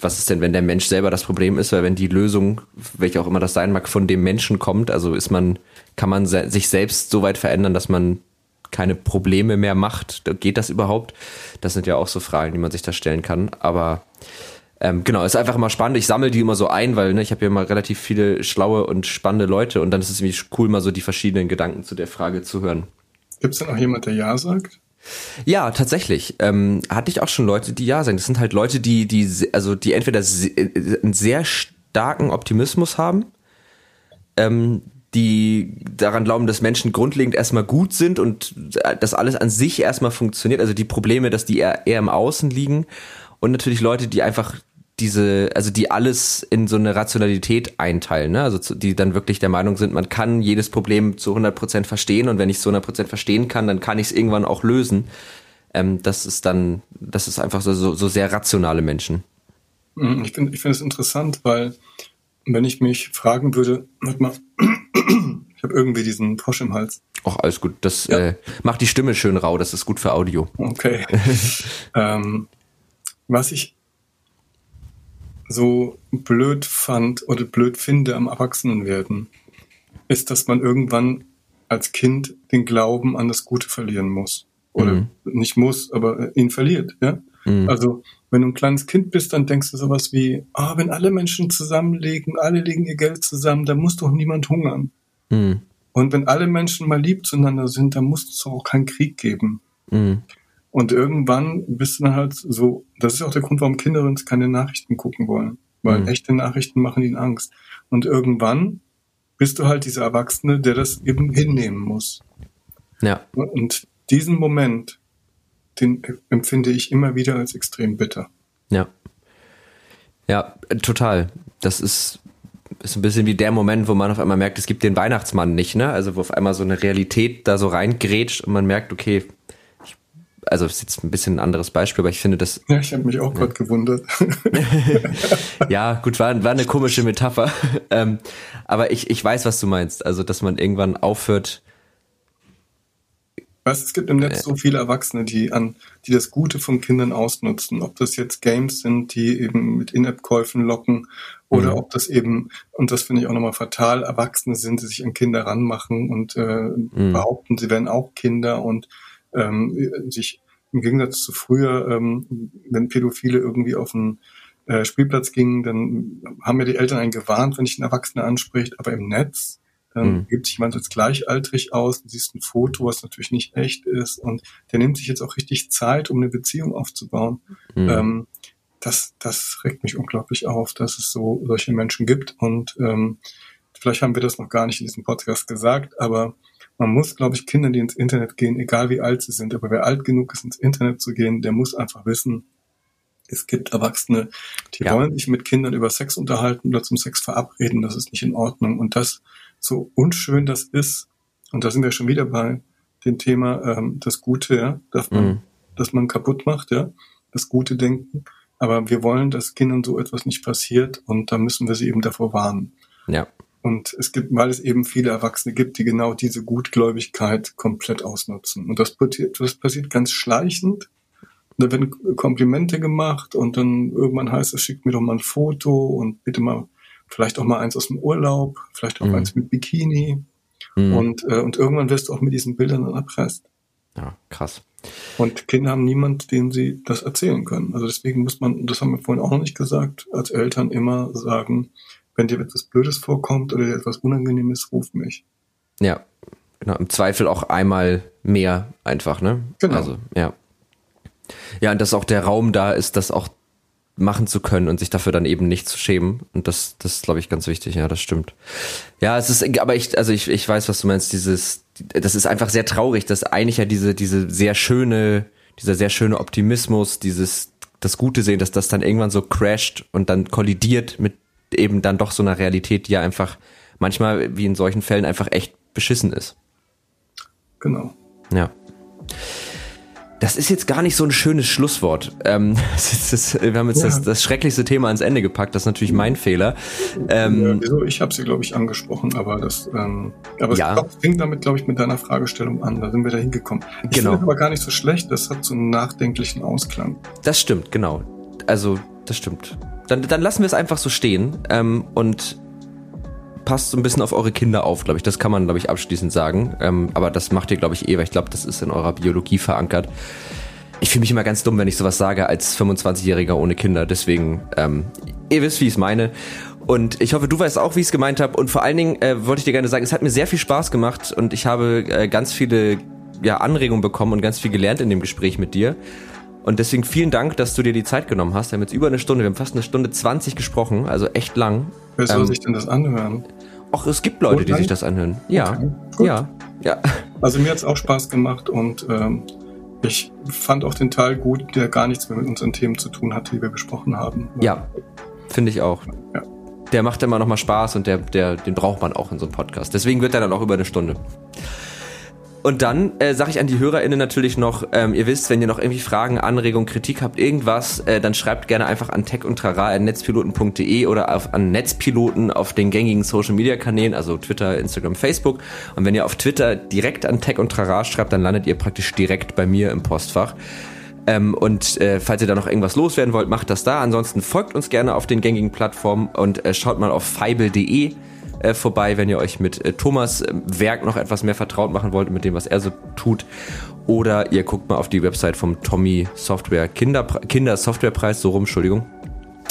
was ist denn, wenn der Mensch selber das Problem ist, weil wenn die Lösung, welche auch immer das sein mag, von dem Menschen kommt, also ist man, kann man se sich selbst so weit verändern, dass man keine Probleme mehr macht. Geht das überhaupt? Das sind ja auch so Fragen, die man sich da stellen kann. Aber ähm, genau, ist einfach immer spannend. Ich sammle die immer so ein, weil ne, ich habe ja immer relativ viele schlaue und spannende Leute und dann ist es irgendwie cool, mal so die verschiedenen Gedanken zu der Frage zu hören. Gibt es denn auch jemand, der Ja sagt? Ja, tatsächlich. Ähm, hatte ich auch schon Leute, die ja sagen. Das sind halt Leute, die, die, also die entweder äh, einen sehr starken Optimismus haben, ähm, die daran glauben, dass Menschen grundlegend erstmal gut sind und äh, dass alles an sich erstmal funktioniert. Also die Probleme, dass die eher, eher im Außen liegen. Und natürlich Leute, die einfach diese, also die alles in so eine Rationalität einteilen, ne? also die dann wirklich der Meinung sind, man kann jedes Problem zu 100 Prozent verstehen und wenn ich es zu 100% verstehen kann, dann kann ich es irgendwann auch lösen. Ähm, das ist dann, das ist einfach so, so, so sehr rationale Menschen. Mhm, ich finde ich finde es interessant, weil wenn ich mich fragen würde, warte mal, [clears throat] ich habe irgendwie diesen Frosch im Hals. Ach, alles gut. Das ja. äh, macht die Stimme schön rau, das ist gut für Audio. Okay. [laughs] ähm, was ich so blöd fand oder blöd finde am Erwachsenenwerden, ist, dass man irgendwann als Kind den Glauben an das Gute verlieren muss. Oder mhm. nicht muss, aber ihn verliert, ja. Mhm. Also, wenn du ein kleines Kind bist, dann denkst du sowas wie, ah, oh, wenn alle Menschen zusammenlegen, alle legen ihr Geld zusammen, dann muss doch niemand hungern. Mhm. Und wenn alle Menschen mal lieb zueinander sind, dann muss es auch keinen Krieg geben. Und irgendwann bist du dann halt so, das ist auch der Grund, warum Kinder uns keine Nachrichten gucken wollen. Weil mhm. echte Nachrichten machen ihnen Angst. Und irgendwann bist du halt dieser Erwachsene, der das eben hinnehmen muss. Ja. Und diesen Moment, den empfinde ich immer wieder als extrem bitter. Ja. Ja, total. Das ist, ist ein bisschen wie der Moment, wo man auf einmal merkt, es gibt den Weihnachtsmann nicht, ne? Also wo auf einmal so eine Realität da so reingrätscht und man merkt, okay, also ist jetzt ein bisschen ein anderes Beispiel, aber ich finde das. Ja, ich habe mich auch ja. gerade gewundert. [laughs] ja, gut, war, war eine komische Metapher. [laughs] ähm, aber ich, ich weiß, was du meinst. Also, dass man irgendwann aufhört. Weißt, es gibt im Netz äh, so viele Erwachsene, die an, die das Gute von Kindern ausnutzen. Ob das jetzt Games sind, die eben mit In-App-Käufen locken, oder mhm. ob das eben, und das finde ich auch nochmal fatal, Erwachsene sind, die sich an Kinder ranmachen und äh, mhm. behaupten, sie wären auch Kinder und ähm, sich im Gegensatz zu früher, ähm, wenn Pädophile irgendwie auf den äh, Spielplatz gingen, dann haben ja die Eltern einen gewarnt, wenn ich einen Erwachsenen anspricht, aber im Netz dann mhm. gibt sich jemand als gleichaltrig aus, du siehst ein Foto, was natürlich nicht echt ist und der nimmt sich jetzt auch richtig Zeit, um eine Beziehung aufzubauen. Mhm. Ähm, das, das regt mich unglaublich auf, dass es so solche Menschen gibt und ähm, vielleicht haben wir das noch gar nicht in diesem Podcast gesagt, aber man muss, glaube ich, Kinder, die ins Internet gehen, egal wie alt sie sind, aber wer alt genug ist, ins Internet zu gehen, der muss einfach wissen, es gibt Erwachsene, die ja. wollen sich mit Kindern über Sex unterhalten oder zum Sex verabreden, das ist nicht in Ordnung. Und das, so unschön das ist, und da sind wir schon wieder bei dem Thema, ähm, das Gute, ja, dass man, mhm. dass man kaputt macht, ja, das gute Denken. Aber wir wollen, dass Kindern so etwas nicht passiert und da müssen wir sie eben davor warnen. Ja. Und es gibt, weil es eben viele Erwachsene gibt, die genau diese Gutgläubigkeit komplett ausnutzen. Und das passiert, das passiert ganz schleichend. Da werden Komplimente gemacht und dann irgendwann heißt es, schickt mir doch mal ein Foto und bitte mal, vielleicht auch mal eins aus dem Urlaub, vielleicht auch mhm. eins mit Bikini. Mhm. Und, äh, und irgendwann wirst du auch mit diesen Bildern dann erpresst. Ja, krass. Und Kinder haben niemand, dem sie das erzählen können. Also deswegen muss man, das haben wir vorhin auch noch nicht gesagt, als Eltern immer sagen, wenn dir etwas Blödes vorkommt oder dir etwas Unangenehmes, ruf mich. Ja, genau. Im Zweifel auch einmal mehr einfach, ne? Genau. Also, ja. Ja, und dass auch der Raum da ist, das auch machen zu können und sich dafür dann eben nicht zu schämen. Und das, das ist, glaube ich, ganz wichtig. Ja, das stimmt. Ja, es ist, aber ich, also ich, ich weiß, was du meinst. Dieses, das ist einfach sehr traurig, dass eigentlich ja diese, diese sehr schöne, dieser sehr schöne Optimismus, dieses, das Gute sehen, dass das dann irgendwann so crasht und dann kollidiert mit eben dann doch so einer Realität, die ja einfach manchmal, wie in solchen Fällen, einfach echt beschissen ist. Genau. Ja. Das ist jetzt gar nicht so ein schönes Schlusswort. Ähm, [laughs] das ist, wir haben jetzt ja. das, das, schrecklichste Thema ans Ende gepackt. Das ist natürlich mein Fehler. Ähm, ja, wieso? Ich habe sie, glaube ich, angesprochen, aber das, ähm, aber ja. es fing damit, glaube ich, mit deiner Fragestellung an. Da sind wir da hingekommen. Ich genau. finde aber gar nicht so schlecht. Das hat so einen nachdenklichen Ausklang. Das stimmt, genau. Also, das stimmt. Dann, dann lassen wir es einfach so stehen ähm, und passt so ein bisschen auf eure Kinder auf, glaube ich. Das kann man, glaube ich, abschließend sagen. Ähm, aber das macht ihr, glaube ich, eh, weil ich glaube, das ist in eurer Biologie verankert. Ich fühle mich immer ganz dumm, wenn ich sowas sage als 25-Jähriger ohne Kinder. Deswegen, ähm, ihr wisst, wie ich es meine. Und ich hoffe, du weißt auch, wie ich es gemeint habe. Und vor allen Dingen äh, wollte ich dir gerne sagen, es hat mir sehr viel Spaß gemacht und ich habe äh, ganz viele ja, Anregungen bekommen und ganz viel gelernt in dem Gespräch mit dir. Und deswegen vielen Dank, dass du dir die Zeit genommen hast. Wir haben jetzt über eine Stunde, wir haben fast eine Stunde 20 gesprochen, also echt lang. Wer soll ähm, sich denn das anhören? Ach, es gibt Leute, die sich das anhören. Ja, okay, ja, ja. Also mir hat es auch Spaß gemacht und ähm, ich fand auch den Teil gut, der gar nichts mehr mit unseren Themen zu tun hat, die wir besprochen haben. Ja, finde ich auch. Ja. Der macht immer noch mal Spaß und der, der, den braucht man auch in so einem Podcast. Deswegen wird er dann auch über eine Stunde. Und dann äh, sage ich an die HörerInnen natürlich noch, ähm, ihr wisst, wenn ihr noch irgendwie Fragen, Anregungen, Kritik habt, irgendwas, äh, dann schreibt gerne einfach an tech und netzpiloten.de oder auf, an Netzpiloten auf den gängigen Social Media Kanälen, also Twitter, Instagram, Facebook. Und wenn ihr auf Twitter direkt an Tech und Trara schreibt, dann landet ihr praktisch direkt bei mir im Postfach. Ähm, und äh, falls ihr da noch irgendwas loswerden wollt, macht das da. Ansonsten folgt uns gerne auf den gängigen Plattformen und äh, schaut mal auf feibel.de äh, vorbei, wenn ihr euch mit äh, Thomas äh, Werk noch etwas mehr vertraut machen wollt, mit dem, was er so tut. Oder ihr guckt mal auf die Website vom Tommy Software Kinder, Kinder Softwarepreis, so rum, Entschuldigung.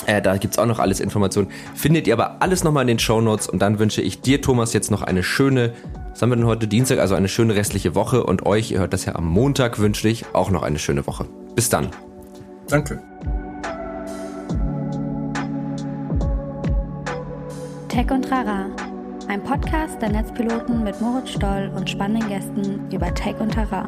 Äh, da gibt's auch noch alles Informationen. Findet ihr aber alles nochmal in den Show Notes und dann wünsche ich dir, Thomas, jetzt noch eine schöne, was haben wir denn heute Dienstag, also eine schöne restliche Woche und euch, ihr hört das ja am Montag, wünsche ich auch noch eine schöne Woche. Bis dann. Danke. Tech und Rara, ein Podcast der Netzpiloten mit Moritz Stoll und spannenden Gästen über Tech und Rara.